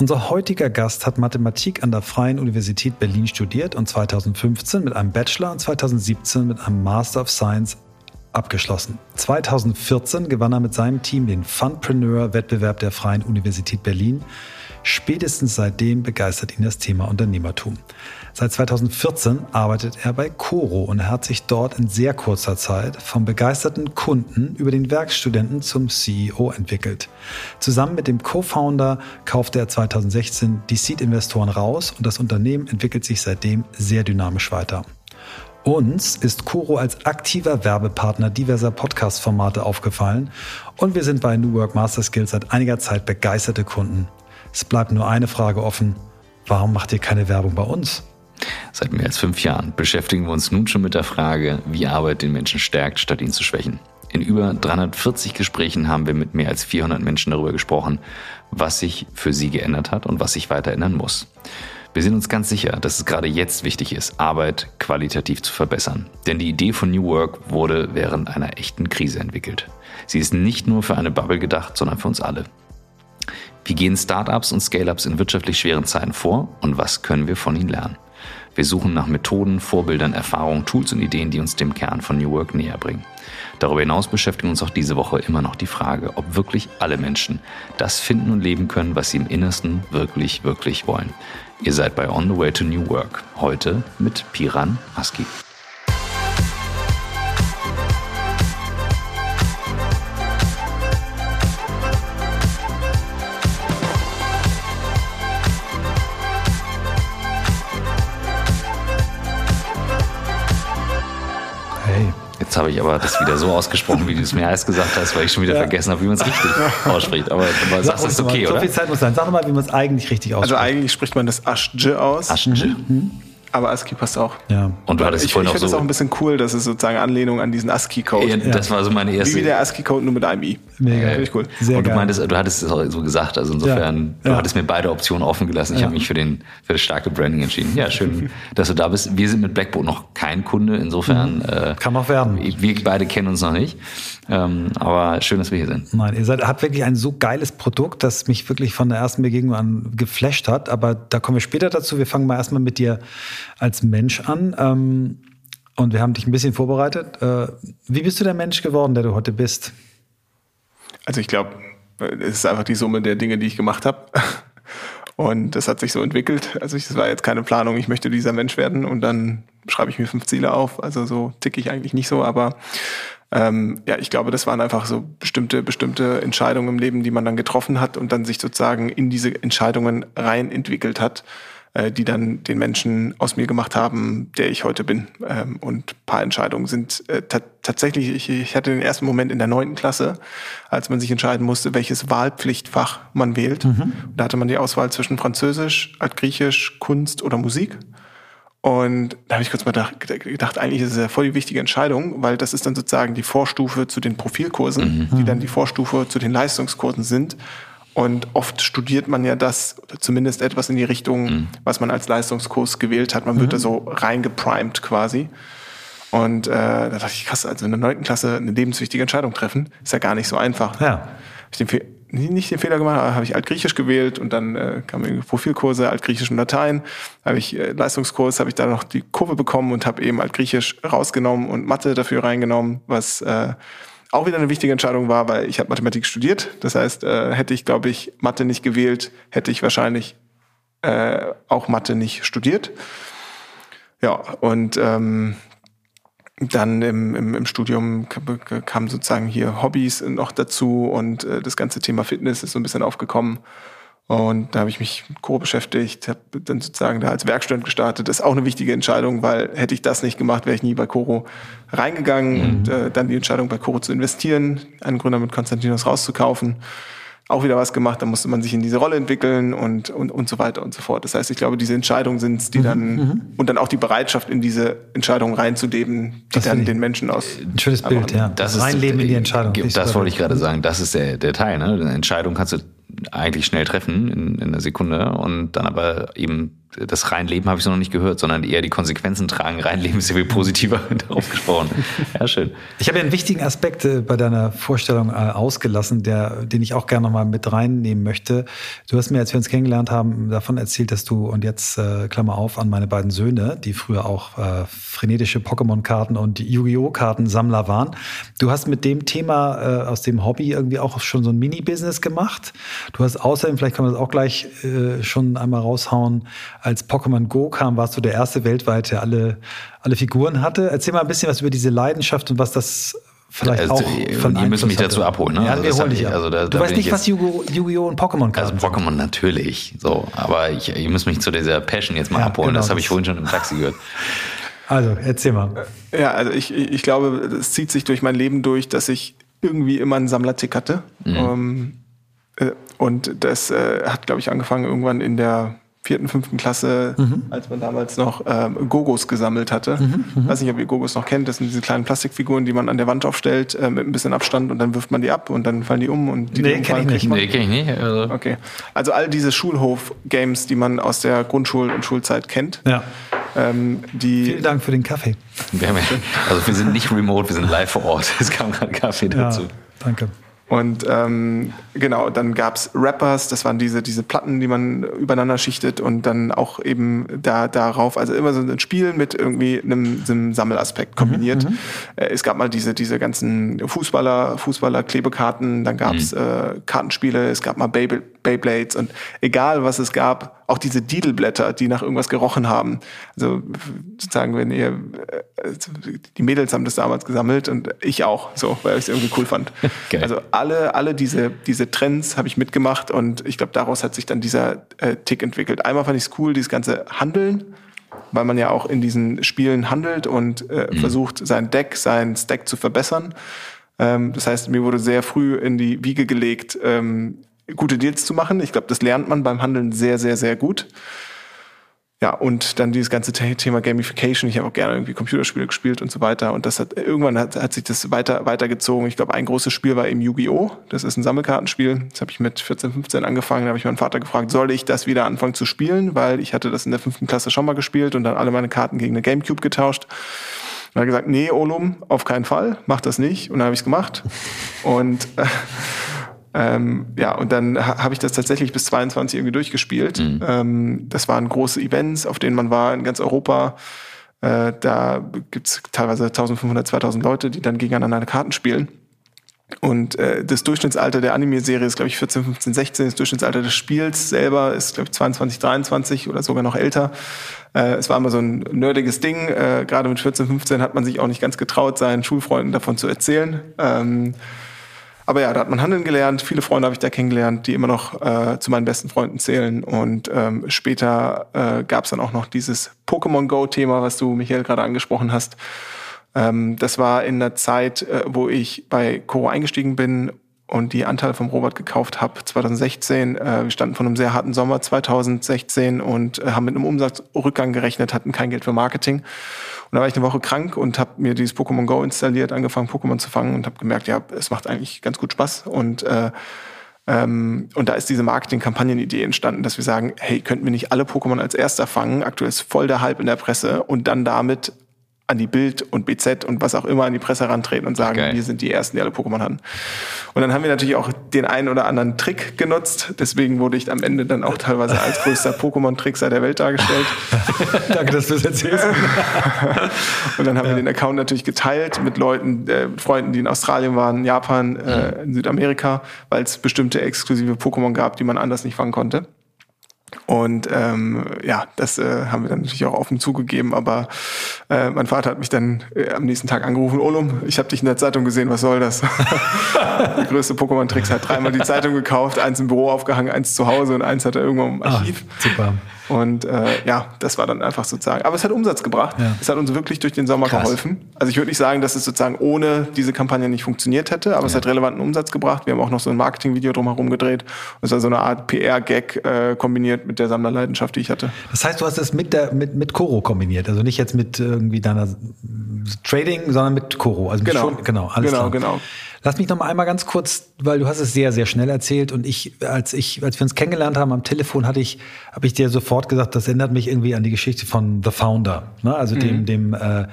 Unser heutiger Gast hat Mathematik an der Freien Universität Berlin studiert und 2015 mit einem Bachelor und 2017 mit einem Master of Science abgeschlossen. 2014 gewann er mit seinem Team den Funpreneur-Wettbewerb der Freien Universität Berlin. Spätestens seitdem begeistert ihn das Thema Unternehmertum. Seit 2014 arbeitet er bei Coro und hat sich dort in sehr kurzer Zeit vom begeisterten Kunden über den Werkstudenten zum CEO entwickelt. Zusammen mit dem Co-Founder kaufte er 2016 die Seed-Investoren raus und das Unternehmen entwickelt sich seitdem sehr dynamisch weiter. Uns ist Coro als aktiver Werbepartner diverser Podcast-Formate aufgefallen und wir sind bei New Work Master Skills seit einiger Zeit begeisterte Kunden. Es bleibt nur eine Frage offen. Warum macht ihr keine Werbung bei uns? Seit mehr als fünf Jahren beschäftigen wir uns nun schon mit der Frage, wie Arbeit den Menschen stärkt, statt ihn zu schwächen. In über 340 Gesprächen haben wir mit mehr als 400 Menschen darüber gesprochen, was sich für sie geändert hat und was sich weiter ändern muss. Wir sind uns ganz sicher, dass es gerade jetzt wichtig ist, Arbeit qualitativ zu verbessern. Denn die Idee von New Work wurde während einer echten Krise entwickelt. Sie ist nicht nur für eine Bubble gedacht, sondern für uns alle. Wie gehen Startups und Scale-ups in wirtschaftlich schweren Zeiten vor und was können wir von ihnen lernen? Wir suchen nach Methoden, Vorbildern, Erfahrungen, Tools und Ideen, die uns dem Kern von New Work näher bringen. Darüber hinaus beschäftigen uns auch diese Woche immer noch die Frage, ob wirklich alle Menschen das finden und leben können, was sie im Innersten wirklich, wirklich wollen. Ihr seid bei On the Way to New Work. Heute mit Piran Aski. Jetzt habe ich aber das wieder so ausgesprochen, wie du es mir erst gesagt hast, weil ich schon wieder ja. vergessen habe, wie man es richtig ausspricht. Aber, aber sagst du, ist okay, so oder? So viel Zeit muss sein. Sag doch mal, wie man es eigentlich richtig also ausspricht. Also eigentlich spricht man das Aschje aus. Aschje. Mhm. Aber ASCII passt auch. Ja. Und du hattest ich, vorhin ich auch so. Ich finde das auch ein bisschen cool, dass es sozusagen Anlehnung an diesen ASCII-Code. Ja, das war so meine erste. Wie der ASCII-Code nur mit einem I. Mega. Finde ich cool. Sehr und du geil. meintest, du hattest es auch so gesagt, also insofern, Ja. du hattest mir beide Optionen offen gelassen. Ich Ja. habe mich für den für das starke Branding entschieden. Ja, schön, dass du da bist. Wir sind mit Blackboard noch kein Kunde, insofern äh, Kann noch werden. wir beide kennen uns noch nicht. Ähm, aber schön, dass wir hier sind. Nein, ihr seid, habt wirklich ein so geiles Produkt, das mich wirklich von der ersten Begegnung an geflasht hat. Aber da kommen wir später dazu. Wir fangen mal erstmal mit dir als Mensch an. Ähm, und wir haben dich ein bisschen vorbereitet. Äh, wie bist du der Mensch geworden, der du heute bist? Also ich glaube, es ist einfach die Summe der Dinge, die ich gemacht habe. Und das hat sich so entwickelt. Also es war jetzt keine Planung, ich möchte dieser Mensch werden und dann schreibe ich mir fünf Ziele auf. Also so ticke ich eigentlich nicht so, aber ähm, ja, ich glaube, das waren einfach so bestimmte, bestimmte Entscheidungen im Leben, die man dann getroffen hat und dann sich sozusagen in diese Entscheidungen rein entwickelt hat, äh, die dann den Menschen aus mir gemacht haben, der ich heute bin. Ähm, und paar Entscheidungen sind äh, ta tatsächlich, ich, ich hatte den ersten Moment in der neunten Klasse, als man sich entscheiden musste, welches Wahlpflichtfach man wählt. Da hatte man die Auswahl zwischen Französisch, Altgriechisch, Kunst oder Musik. Und da habe ich kurz mal gedacht, eigentlich ist es ja voll die wichtige Entscheidung, weil das ist dann sozusagen die Vorstufe zu den Profilkursen, die dann die Vorstufe zu den Leistungskursen sind. Und oft studiert man ja das, oder zumindest etwas in die Richtung, was man als Leistungskurs gewählt hat. Man wird da so reingeprimed quasi. Und äh, da dachte ich, krass, also in der neunten Klasse eine lebenswichtige Entscheidung treffen, ist ja gar nicht so einfach. Ja. Ich den Fe nicht den Fehler gemacht, aber habe ich Altgriechisch gewählt und dann äh, kamen irgendwie Profilkurse, Altgriechisch und Latein. Habe ich äh, Leistungskurs, habe ich da noch die Kurve bekommen und habe eben Altgriechisch rausgenommen und Mathe dafür reingenommen, was äh, auch wieder eine wichtige Entscheidung war, weil ich habe Mathematik studiert. Das heißt, äh, hätte ich, glaube ich, Mathe nicht gewählt, hätte ich wahrscheinlich äh, auch Mathe nicht studiert. Ja, und ähm, dann im, im, im Studium kamen sozusagen hier Hobbys noch dazu und äh, das ganze Thema Fitness ist so ein bisschen aufgekommen. Und da habe ich mich mit Co beschäftigt, habe dann sozusagen da als Werkstudent gestartet. Das ist auch eine wichtige Entscheidung, weil hätte ich das nicht gemacht, wäre ich nie bei Coro reingegangen. Mhm. Und äh, dann die Entscheidung bei Coro zu investieren, einen Gründer mit Konstantinos rauszukaufen. Auch wieder was gemacht, da musste man sich in diese Rolle entwickeln und, und, und so weiter und so fort. Das heißt, ich glaube, diese Entscheidungen sind Mhm. die dann, und dann auch die Bereitschaft, in diese Entscheidungen reinzuleben, die Das dann den Menschen aus. Ein schönes Bild, ja. Das ist, Reinleben in die Entscheidung. Das, super wollte ich gerade sagen. Das ist der, der Teil. Ne? Eine Entscheidung kannst du eigentlich schnell treffen in, in einer Sekunde und dann aber eben das Reinleben habe ich so noch nicht gehört, sondern eher die Konsequenzen tragen. Reinleben ist ja viel positiver darauf gesprochen. Ja, schön. Ich habe ja einen wichtigen Aspekt äh, bei deiner Vorstellung äh, ausgelassen, der, den ich auch gerne nochmal mit reinnehmen möchte. Du hast mir, als wir uns kennengelernt haben, davon erzählt, dass du, und jetzt äh, Klammer auf, an meine beiden Söhne, die früher auch äh, frenetische Pokémon-Karten und Yu-Gi-Oh! Kartensammler waren. Du hast mit dem Thema äh, aus dem Hobby irgendwie auch schon so ein Mini-Business gemacht. Du hast außerdem, vielleicht kann man das auch gleich äh, schon einmal raushauen, als Pokémon Go kam, warst du der erste weltweit, der alle, alle Figuren hatte. Erzähl mal ein bisschen was über diese Leidenschaft und was das vielleicht also, auch von Ihr müsst mich hatte. dazu abholen. Ne? Ja, also wir holen dich ab. Also da, du weißt nicht, was Yu-Gi-Oh! und Pokémon kann. Also Pokémon natürlich, so. Aber ich, ihr müsst mich zu dieser Passion jetzt mal ja, abholen. Genau, das habe ich vorhin schon im Taxi gehört. Also, erzähl mal. Ja, also ich, ich glaube, es zieht sich durch mein Leben durch, dass ich irgendwie immer einen Sammlertick hatte. Mhm. Ähm, äh, und das äh, hat, glaube ich, angefangen irgendwann in der vierten, fünften Klasse, mhm. als man damals noch ähm, Gogos gesammelt hatte. Mhm, mhm, weiß nicht, ob ihr Gogos noch kennt. Das sind diese kleinen Plastikfiguren, die man an der Wand aufstellt äh, mit ein bisschen Abstand und dann wirft man die ab und dann fallen die um und die Nee, kenne ich nicht. Nee, kenn ich nicht. Also. Okay. Also all diese Schulhof-Games, die man aus der Grundschul- und Schulzeit kennt. Ja. Ähm, die Vielen Dank für den Kaffee. Wir ja, also wir sind nicht remote, wir sind live vor Ort. Es kam gerade Kaffee dazu. Ja, danke. Und ähm, genau, dann gab's Rappers, das waren diese, diese Platten, die man übereinander schichtet und dann auch eben da darauf, also immer so ein Spiel mit irgendwie einem, einem Sammelaspekt kombiniert. Mhm, mhm. äh, es gab mal diese, diese ganzen Fußballer, Fußballer-Klebekarten, dann gab's mhm. äh, Kartenspiele, es gab mal Beyblade, Beyblades und egal was es gab, auch diese Didelblätter, die nach irgendwas gerochen haben. Also sozusagen, wenn ihr, äh, die Mädels haben das damals gesammelt und ich auch, so, weil ich es irgendwie cool fand. Okay. Also alle, alle diese, diese Trends habe ich mitgemacht und ich glaube, daraus hat sich dann dieser äh, Tick entwickelt. Einmal fand ich es cool, dieses ganze Handeln, weil man ja auch in diesen Spielen handelt und äh, mhm. versucht, sein Deck, sein Stack zu verbessern. Ähm, das heißt, mir wurde sehr früh in die Wiege gelegt, ähm, gute Deals zu machen. Ich glaube, das lernt man beim Handeln sehr, sehr, sehr gut. Ja, und dann dieses ganze Thema Gamification. Ich habe auch gerne irgendwie Computerspiele gespielt und so weiter. Und das hat irgendwann hat, hat sich das weiter weitergezogen. Ich glaube, ein großes Spiel war eben Yu-Gi-Oh! Das ist ein Sammelkartenspiel. Das habe ich mit 14, 15 angefangen. Da habe ich meinen Vater gefragt, soll ich das wieder anfangen zu spielen? Weil ich hatte das in der fünften Klasse schon mal gespielt und dann alle meine Karten gegen eine Gamecube getauscht. Und er hat gesagt, nee, Olum, auf keinen Fall, mach das nicht. Und dann habe ich es gemacht. Und äh, ähm, ja, und dann ha habe ich das tatsächlich bis 22 irgendwie durchgespielt. Mhm. Ähm, das waren große Events, auf denen man war in ganz Europa. Äh, da gibt's teilweise 1500, 2000 Leute, die dann gegeneinander Karten spielen. Und äh, das Durchschnittsalter der Anime-Serie ist, glaube ich, 14, 15, 16. Das Durchschnittsalter des Spiels selber ist, glaube ich, 22, 23 oder sogar noch älter. Äh, es war immer so ein nerdiges Ding. Äh, Gerade mit 14, 15 hat man sich auch nicht ganz getraut, seinen Schulfreunden davon zu erzählen. Ähm, aber ja, da hat man handeln gelernt. Viele Freunde habe ich da kennengelernt, die immer noch äh, zu meinen besten Freunden zählen. Und ähm, später äh, gab es dann auch noch dieses Pokémon Go-Thema, was du, Michael, gerade angesprochen hast. Ähm, das war in der Zeit, äh, wo ich bei Coro eingestiegen bin und die Anteile vom Robert gekauft habe 2016. Äh, wir standen vor einem sehr harten Sommer 2016 und äh, haben mit einem Umsatzrückgang gerechnet, hatten kein Geld für Marketing. Und da war ich eine Woche krank und habe mir dieses Pokémon Go installiert, angefangen Pokémon zu fangen und habe gemerkt, ja, es macht eigentlich ganz gut Spaß. Und äh, ähm, und da ist diese Marketing-Kampagnenidee entstanden, dass wir sagen, hey, könnten wir nicht alle Pokémon als erster fangen? Aktuell ist voll der Hype in der Presse und dann damit an die Bild und BZ und was auch immer an die Presse herantreten und sagen, okay. wir sind die Ersten, die alle Pokémon hatten. Und dann haben wir natürlich auch den einen oder anderen Trick genutzt. Deswegen wurde ich am Ende dann auch teilweise als größter Pokémon-Trickser der Welt dargestellt. Danke, dass du das erzählst. und dann haben ja. wir den Account natürlich geteilt mit Leuten, äh, Freunden, die in Australien waren, Japan, äh, mhm. in Südamerika, weil es bestimmte exklusive Pokémon gab, die man anders nicht fangen konnte. Und ähm, ja, das äh, haben wir dann natürlich auch offen zugegeben, aber äh, mein Vater hat mich dann äh, am nächsten Tag angerufen, Olum, ich habe dich in der Zeitung gesehen, was soll das? der größte Pokémon-Tricks hat dreimal die Zeitung gekauft, eins im Büro aufgehangen, eins zu Hause und eins hat er irgendwo im Archiv. Ah, super. Und äh, ja, das war dann einfach sozusagen. Aber es hat Umsatz gebracht. Ja. Es hat uns wirklich durch den Sommer Krass. geholfen. Also ich würde nicht sagen, dass es sozusagen ohne diese Kampagne nicht funktioniert hätte, aber ja. es hat relevanten Umsatz gebracht. Wir haben auch noch so ein Marketingvideo drumherum gedreht. Es war so eine Art PR-Gag äh, kombiniert mit der Sammlerleidenschaft, die ich hatte. Das heißt, du hast es mit der mit mit Koro kombiniert, also nicht jetzt mit irgendwie deiner Trading, sondern mit Koro. Also genau, schon, genau, alles genau, klar. genau. Lass mich noch mal einmal ganz kurz, weil du hast es sehr, sehr schnell erzählt und ich, als ich, als wir uns kennengelernt haben am Telefon, hatte ich, habe ich dir sofort gesagt, das erinnert mich irgendwie an die Geschichte von The Founder, ne? also mhm. dem, dem äh,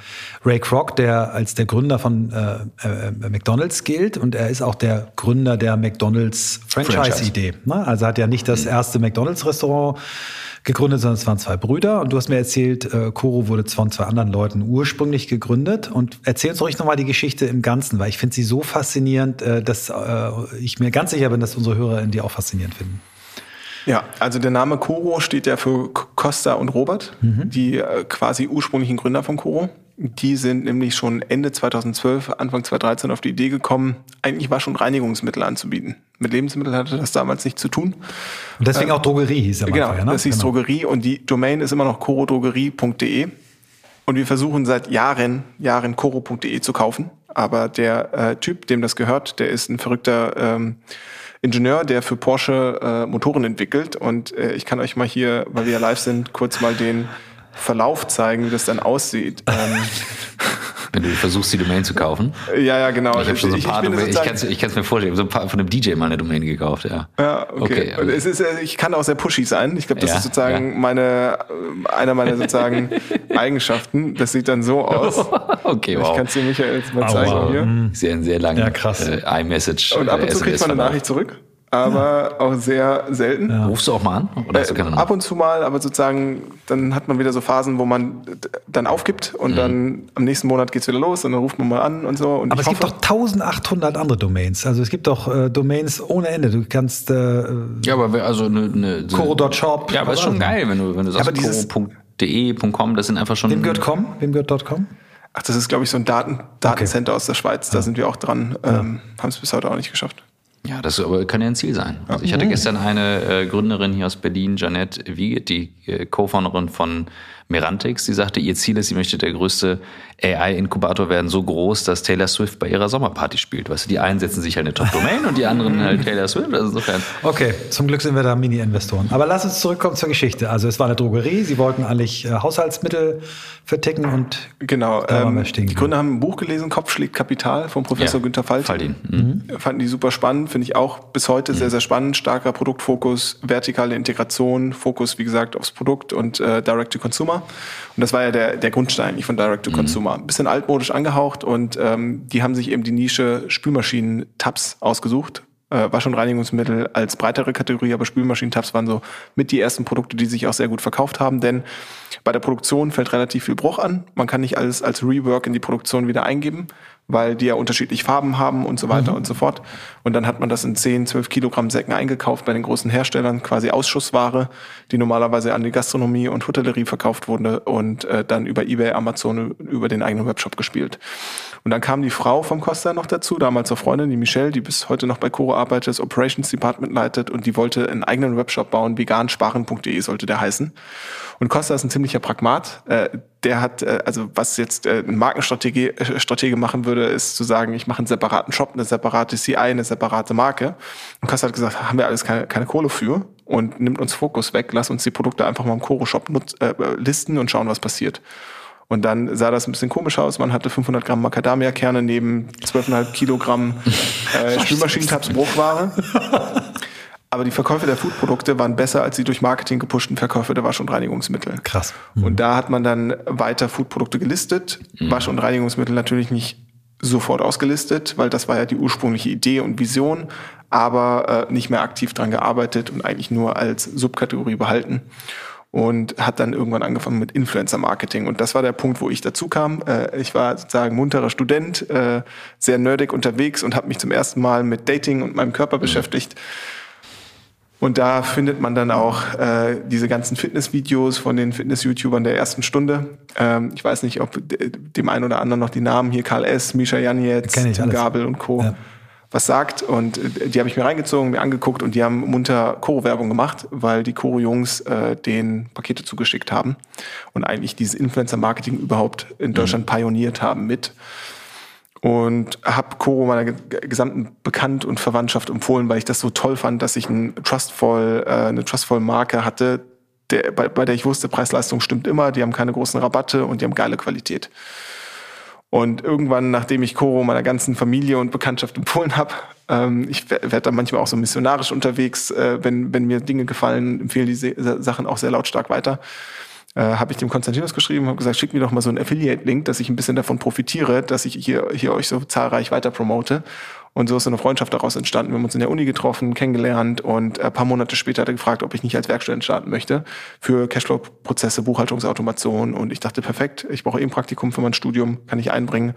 Ray Kroc, der als der Gründer von äh, äh, McDonald's gilt und er ist auch der Gründer der McDonald's Franchise-Idee. Franchise. Ne? Also hat ja nicht das mhm. erste McDonald's-Restaurant gegründet, sondern es waren zwei Brüder. Und du hast mir erzählt, äh, Koro wurde von zwei anderen Leuten ursprünglich gegründet. Und erzähl uns ruhig nochmal die Geschichte im Ganzen, weil ich finde sie so faszinierend, äh, dass äh, ich mir ganz sicher bin, dass unsere Hörer in die auch faszinierend finden. Ja, also der Name Koro steht ja für Costa und Robert, mhm. die äh, quasi ursprünglichen Gründer von Koro. Die sind nämlich schon Ende 2012, Anfang 2013 auf die Idee gekommen, eigentlich war schon Reinigungsmittel anzubieten. Mit Lebensmitteln hatte das damals nichts zu tun. Und deswegen äh, auch Drogerie hieß er Genau, vorher, ne? das hieß genau. Drogerie und die Domain ist immer noch corodrogerie.de. Und wir versuchen seit Jahren, Jahren coro.de zu kaufen. Aber der äh, Typ, dem das gehört, der ist ein verrückter ähm, Ingenieur, der für Porsche äh, Motoren entwickelt. Und äh, ich kann euch mal hier, weil wir ja live sind, kurz mal den Verlauf zeigen, wie das dann aussieht. Ähm, Wenn du versuchst, die Domain zu kaufen. Ja, ja, genau. Ich habe schon so ein paar ich, Domain, ich kann es mir vorstellen, ich habe so ein paar von einem DJ mal eine Domain gekauft, ja. Ja, okay. okay es ist, äh, ich kann auch sehr pushy sein. Ich glaube, das ja, ist sozusagen ja. meine, äh, einer meiner sozusagen Eigenschaften. Das sieht dann so aus. okay, wow. Ich kann es dir Michael jetzt mal zeigen wow. hier. Einen sehr langen ja, krass. Äh, iMessage. Und ab und zu kriegt man eine Nachricht zurück aber ja. auch sehr selten. Ja. Rufst du auch mal an? Oder hast du keine äh, ab und zu mal, aber sozusagen, dann hat man wieder so Phasen, wo man dann aufgibt und mhm. dann am nächsten Monat geht's wieder los und dann ruft man mal an und so. Und aber es hoffe, gibt doch 1800 andere Domains. Also es gibt doch äh, Domains ohne Ende. Du kannst. Äh, ja, aber also eine. eine so, Coro.shop. Ja, aber ist schon geil, wenn du, wenn du sagst, coro.de.com, das sind einfach schon. Wem gehört com? Wem gehört .com? Ach, das ist, glaube ich, so ein Daten, Datencenter okay. aus der Schweiz. Da ja. sind wir auch dran. Ähm, Haben es bis heute auch nicht geschafft. Ja, das aber kann ja ein Ziel sein. Also ich hatte gestern eine äh, Gründerin hier aus Berlin, Janette Wiegert, die äh, Co-Founderin von Merantix, die sagte, ihr Ziel ist, sie möchte der größte AI-Inkubator werden, so groß, dass Taylor Swift bei ihrer Sommerparty spielt. Weißt du, die einen setzen sich halt eine Top-Domain und die anderen halt Taylor Swift. Also insofern. Okay, zum Glück sind wir da Mini-Investoren. Aber lass uns zurückkommen zur Geschichte. Also es war eine Drogerie, sie wollten eigentlich äh, Haushaltsmittel verticken und genau. Ähm, die Gründer haben ein Buch gelesen, Kopf schlägt Kapital von Professor ja, Günther Faltin. Faltin. Mhm. Fanden die super spannend, finde ich auch bis heute mhm. sehr, sehr spannend. Starker Produktfokus, vertikale Integration, Fokus, wie gesagt, aufs Produkt und äh, Direct-to-Consumer. Und das war ja der, der Grundstein eigentlich von Direct-to-Consumer. Mhm. Ein bisschen altmodisch angehaucht und ähm, die haben sich eben die Nische Spülmaschinen-Tabs ausgesucht. Äh, Reinigungsmittel als breitere Kategorie, aber Spülmaschinen-Tabs waren so mit die ersten Produkte, die sich auch sehr gut verkauft haben, denn bei der Produktion fällt relativ viel Bruch an. Man kann nicht alles als Rework in die Produktion wieder eingeben weil die ja unterschiedlich Farben haben und so weiter mhm. und so fort. Und dann hat man das in 10, 12 Kilogramm Säcken eingekauft bei den großen Herstellern, quasi Ausschussware, die normalerweise an die Gastronomie und Hotellerie verkauft wurde und äh, dann über eBay, Amazon, über den eigenen Webshop gespielt. Und dann kam die Frau vom Costa noch dazu, damals zur Freundin, die Michelle, die bis heute noch bei Coro arbeitet, das Operations Department leitet und die wollte einen eigenen Webshop bauen, vegansparen.de sollte der heißen. Und Costa ist ein ziemlicher Pragmat. Äh, der hat, äh, also was jetzt äh, ein Markenstrategie äh, Stratege machen würde, ist zu sagen, ich mache einen separaten Shop, eine separate CI, eine separate Marke. Und Costa hat gesagt, haben wir alles keine, keine Kohle für und nimmt uns Fokus weg, lass uns die Produkte einfach mal im Koro-Shop äh, listen und schauen, was passiert. Und dann sah das ein bisschen komisch aus. Man hatte 500 Gramm Macadamia-Kerne neben 12,5 Kilogramm äh, Spülmaschinentabs-Bruchware. Aber die Verkäufe der Foodprodukte waren besser als die durch Marketing gepushten Verkäufe der Wasch- und Reinigungsmittel. Krass. Mhm. Und da hat man dann weiter Foodprodukte gelistet. Mhm. Wasch- und Reinigungsmittel natürlich nicht sofort ausgelistet, weil das war ja die ursprüngliche Idee und Vision, aber äh, nicht mehr aktiv dran gearbeitet und eigentlich nur als Subkategorie behalten und hat dann irgendwann angefangen mit Influencer-Marketing. Und das war der Punkt, wo ich dazu kam. Äh, ich war sozusagen munterer Student, äh, sehr nerdig unterwegs und habe mich zum ersten Mal mit Dating und meinem Körper mhm. beschäftigt. Und da findet man dann auch äh, diese ganzen Fitnessvideos von den Fitness-YouTubern der ersten Stunde. Ähm, ich weiß nicht, ob dem einen oder anderen noch die Namen hier Karl S., Misha Janetz, Tim Gabel und Co. Ja. was sagt. Und äh, die habe ich mir reingezogen, mir angeguckt und die haben munter Koro-Werbung gemacht, weil die Koro-Jungs äh, den Pakete zugeschickt haben und eigentlich dieses Influencer-Marketing überhaupt in Deutschland mhm. pioniert haben mit und habe Koro meiner gesamten Bekannt- und Verwandtschaft empfohlen, weil ich das so toll fand, dass ich ein Trustful, äh, eine Trustful Marke hatte, der, bei, bei der ich wusste, Preis-Leistung stimmt immer, die haben keine großen Rabatte und die haben geile Qualität. Und irgendwann, nachdem ich Koro meiner ganzen Familie und Bekanntschaft empfohlen habe, ähm, ich werde da manchmal auch so missionarisch unterwegs, äh, wenn, wenn mir Dinge gefallen, empfehlen die Sachen auch sehr lautstark weiter äh, habe ich dem Konstantinus geschrieben, habe gesagt, schick mir doch mal so einen Affiliate-Link, dass ich ein bisschen davon profitiere, dass ich hier, hier euch so zahlreich weiter promote. Und so ist eine Freundschaft daraus entstanden. Wir haben uns in der Uni getroffen, kennengelernt und ein paar Monate später hat er gefragt, ob ich nicht als Werkstudent starten möchte für Cashflow-Prozesse, Buchhaltungsautomation. Und ich dachte, perfekt, ich brauche eben Praktikum für mein Studium, kann ich einbringen.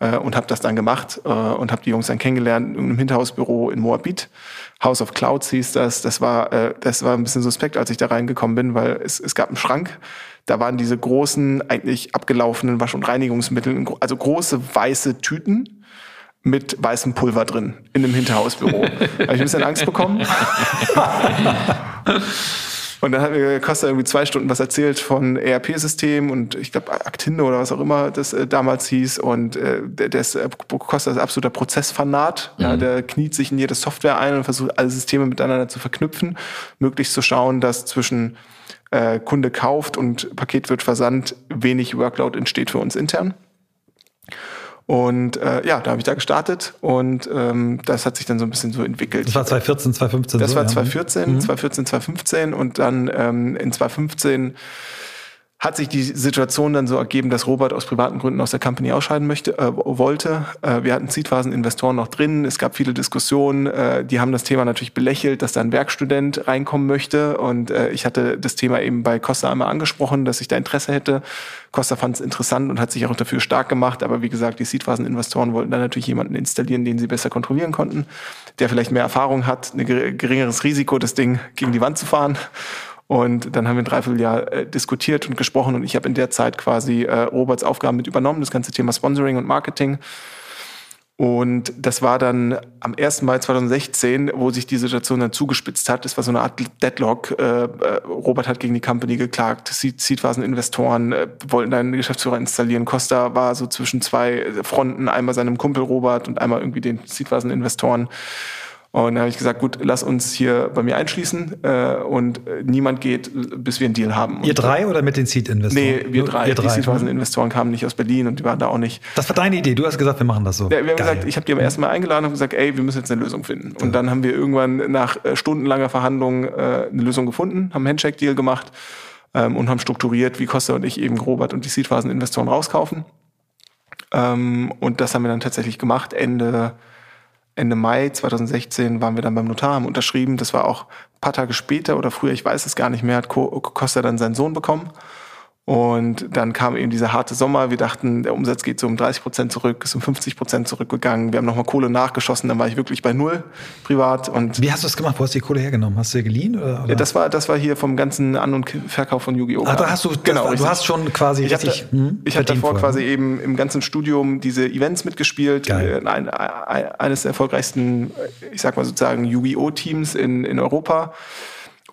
Äh, und habe das dann gemacht äh, und habe die Jungs dann kennengelernt in einem Hinterhausbüro in Moabit. House of Clouds hieß das. Das war, äh, das war ein bisschen suspekt, als ich da reingekommen bin, weil es, es gab einen Schrank. Da waren diese großen, eigentlich abgelaufenen Wasch- und Reinigungsmittel, also große weiße Tüten mit weißem Pulver drin in einem Hinterhausbüro. Habe ich ein bisschen Angst bekommen. Und dann hat mir Costa irgendwie zwei Stunden was erzählt von ERP-Systemen und ich glaube Actindo oder was auch immer das äh, damals hieß. Und äh, der, der ist, äh, Costa ist absoluter Prozessfanat. Mhm. Ja, der kniet sich in jede Software ein und versucht alle Systeme miteinander zu verknüpfen, möglichst zu schauen, dass zwischen äh, Kunde kauft und Paket wird versandt, wenig Workload entsteht für uns intern. Und äh, ja, da habe ich da gestartet und ähm, das hat sich dann so ein bisschen so entwickelt. Das war 2014, 2015. Das so, war 2014, ja. 2014, 2015 und dann ähm, in 2015 hat sich die Situation dann so ergeben, dass Robert aus privaten Gründen aus der Company ausscheiden möchte, äh, wollte. Äh, wir hatten Seedphasen-Investoren noch drin. Es gab viele Diskussionen. Äh, die haben das Thema natürlich belächelt, dass da ein Werkstudent reinkommen möchte. Und äh, ich hatte das Thema eben bei Costa einmal angesprochen, dass ich da Interesse hätte. Costa fand es interessant und hat sich auch dafür stark gemacht. Aber wie gesagt, die Seedphasen-Investoren wollten dann natürlich jemanden installieren, den sie besser kontrollieren konnten, der vielleicht mehr Erfahrung hat, ein geringeres Risiko, das Ding gegen die Wand zu fahren. Und dann haben wir ein Dreivierteljahr äh, diskutiert und gesprochen und ich habe in der Zeit quasi äh, Roberts Aufgaben mit übernommen, das ganze Thema Sponsoring und Marketing. Und das war dann am 1. Mai 2016, wo sich die Situation dann zugespitzt hat. Das war so eine Art Deadlock. Äh, äh Robert hat gegen die Company geklagt. Seedphasen Investoren äh, wollten einen Geschäftsführer installieren. Costa war so zwischen zwei Fronten, einmal seinem Kumpel Robert und einmal irgendwie den Seedphasen Investoren. Und dann habe ich gesagt, gut, lass uns hier bei mir einschließen äh, und äh, niemand geht, bis wir einen Deal haben. Ihr drei oder mit den Seed-Investoren? Nee, wir drei. Ihr. Die Seed-Investoren kamen nicht aus Berlin und die waren da auch nicht. Das war deine Idee. Du hast gesagt, wir machen das so. Ja, wir haben Geil. gesagt, ich habe die am ersten Mal eingeladen und gesagt, ey, wir müssen jetzt eine Lösung finden. Und dann haben wir irgendwann nach äh, stundenlanger Verhandlung äh, eine Lösung gefunden, haben einen Handshake-Deal gemacht ähm, und haben strukturiert, wie Costa und ich eben Robert und die Seed-Phasen-Investoren rauskaufen. Ähm, und das haben wir dann tatsächlich gemacht, Ende Ende Mai 2016 waren wir dann beim Notar, haben unterschrieben. Das war auch ein paar Tage später oder früher, ich weiß es gar nicht mehr, hat Costa dann seinen Sohn bekommen. Und dann kam eben dieser harte Sommer. Wir dachten, der Umsatz geht so um 30 Prozent zurück, ist um 50 Prozent zurückgegangen. Wir haben nochmal Kohle nachgeschossen, dann war ich wirklich bei null privat. Und Wie hast du das gemacht? Wo hast du die Kohle hergenommen? Hast du sie geliehen? Oder, oder? Ja, das war, das war hier vom ganzen An- und Verkauf von Yu-Gi-Oh! Ah, da hast du, genau, das, du hast schon quasi ich richtig. Hatte, hm, ich hatte davor quasi eben im ganzen Studium diese Events mitgespielt. Äh, ein, ein, eines der erfolgreichsten, ich sag mal sozusagen, Yu-Gi-Oh! Teams in, in Europa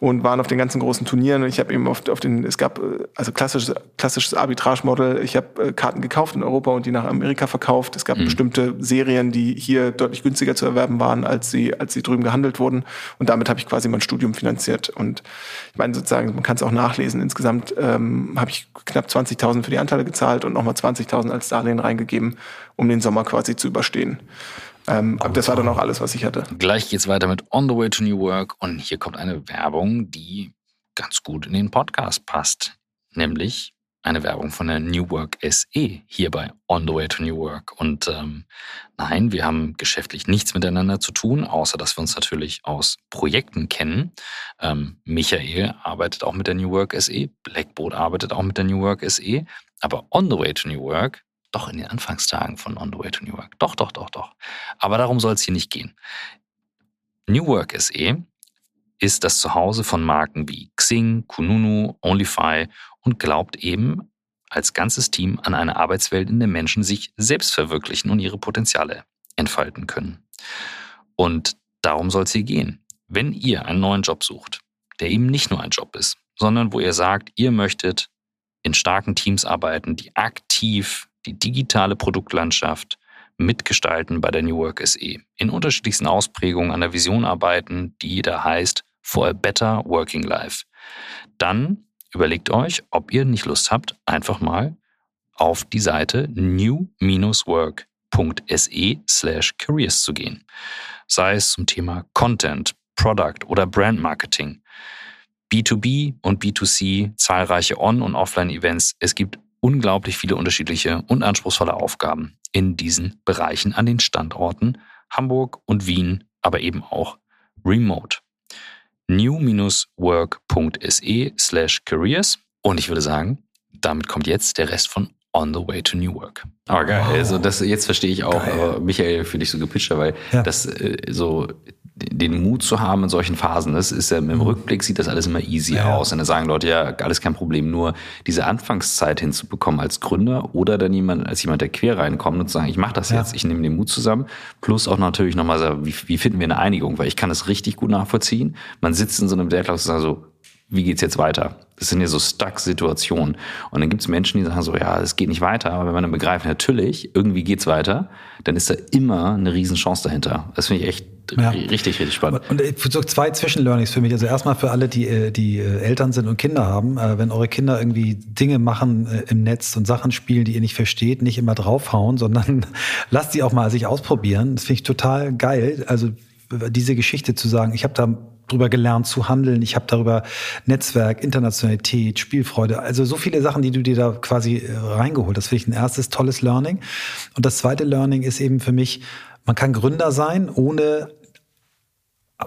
und waren auf den ganzen großen Turnieren. Und ich habe eben auf, auf den, es gab äh, also klassisches, klassisches Arbitrage-Model. Ich habe äh, Karten gekauft in Europa und die nach Amerika verkauft. Es gab mhm. bestimmte Serien, die hier deutlich günstiger zu erwerben waren, als sie, als sie drüben gehandelt wurden. Und damit habe ich quasi mein Studium finanziert. Und ich meine sozusagen, man kann es auch nachlesen. Insgesamt ähm, habe ich knapp 20.000 für die Anteile gezahlt und nochmal 20.000 als Darlehen reingegeben, um den Sommer quasi zu überstehen. Ähm, aber das war dann auch alles, was ich hatte. Gleich geht's weiter mit On the Way to New Work und hier kommt eine Werbung, die ganz gut in den Podcast passt, nämlich eine Werbung von der New Work SE hier bei On the Way to New Work. Und ähm, nein, wir haben geschäftlich nichts miteinander zu tun, außer dass wir uns natürlich aus Projekten kennen. Ähm, Michael arbeitet auch mit der New Work SE, Blackboard arbeitet auch mit der New Work SE, aber On the Way to New Work doch in den Anfangstagen von On the Way to New Work. Doch, doch, doch, doch. Aber darum soll es hier nicht gehen. New Work SE ist das Zuhause von Marken wie Xing, Kununu, Onlyfy und glaubt eben als ganzes Team an eine Arbeitswelt, in der Menschen sich selbst verwirklichen und ihre Potenziale entfalten können. Und darum soll es hier gehen. Wenn ihr einen neuen Job sucht, der eben nicht nur ein Job ist, sondern wo ihr sagt, ihr möchtet in starken Teams arbeiten, die aktiv die digitale Produktlandschaft mitgestalten bei der New Work SE. In unterschiedlichsten Ausprägungen an der Vision arbeiten, die da heißt For a Better Working Life. Dann überlegt euch, ob ihr nicht Lust habt, einfach mal auf die Seite new-work.se slash careers zu gehen. Sei es zum Thema Content, Product oder Brand Marketing. B2B und B2C, zahlreiche On- und Offline-Events. Es gibt unglaublich viele unterschiedliche und anspruchsvolle Aufgaben in diesen Bereichen an den Standorten Hamburg und Wien, aber eben auch remote. new-work.se slash careers. Und ich würde sagen, damit kommt jetzt der Rest von On the Way to New Work. Aber geil, wow. also das jetzt verstehe ich auch. Michael, für dich so gepitcht, weil ja. das äh, so den Mut zu haben in solchen Phasen. Das ist ja im mhm. Rückblick sieht das alles immer easy ja. aus. Und dann sagen Leute, ja, alles kein Problem. Nur diese Anfangszeit hinzubekommen als Gründer oder dann jemand, als jemand, der quer reinkommt und zu sagen, ich mache das ja. jetzt, ich nehme den Mut zusammen. Plus auch natürlich nochmal sagen, wie, wie finden wir eine Einigung? Weil ich kann das richtig gut nachvollziehen. Man sitzt in so einem Deadlock und sagt so, wie geht's jetzt weiter? Das sind ja so Stuck-Situationen. Und dann gibt's Menschen, die sagen so, ja, es geht nicht weiter. Aber wenn man dann begreift, natürlich, irgendwie geht's weiter, dann ist da immer eine Riesenchance dahinter. Das finde ich echt ja. richtig, richtig spannend. Und so zwei Zwischenlearnings für mich. Also erstmal für alle, die, äh, die äh, Eltern sind und Kinder haben. Äh, wenn eure Kinder irgendwie Dinge machen im Netz und Sachen spielen, die ihr nicht versteht, nicht immer draufhauen, sondern lasst sie auch mal sich ausprobieren. Das finde ich total geil. Also diese Geschichte zu sagen, ich habe da drüber gelernt zu handeln, ich habe darüber Netzwerk, Internationalität, Spielfreude, also so viele Sachen, die du dir da quasi äh, reingeholt hast. Das finde ich ein erstes tolles Learning. Und das zweite Learning ist eben für mich, man kann Gründer sein, ohne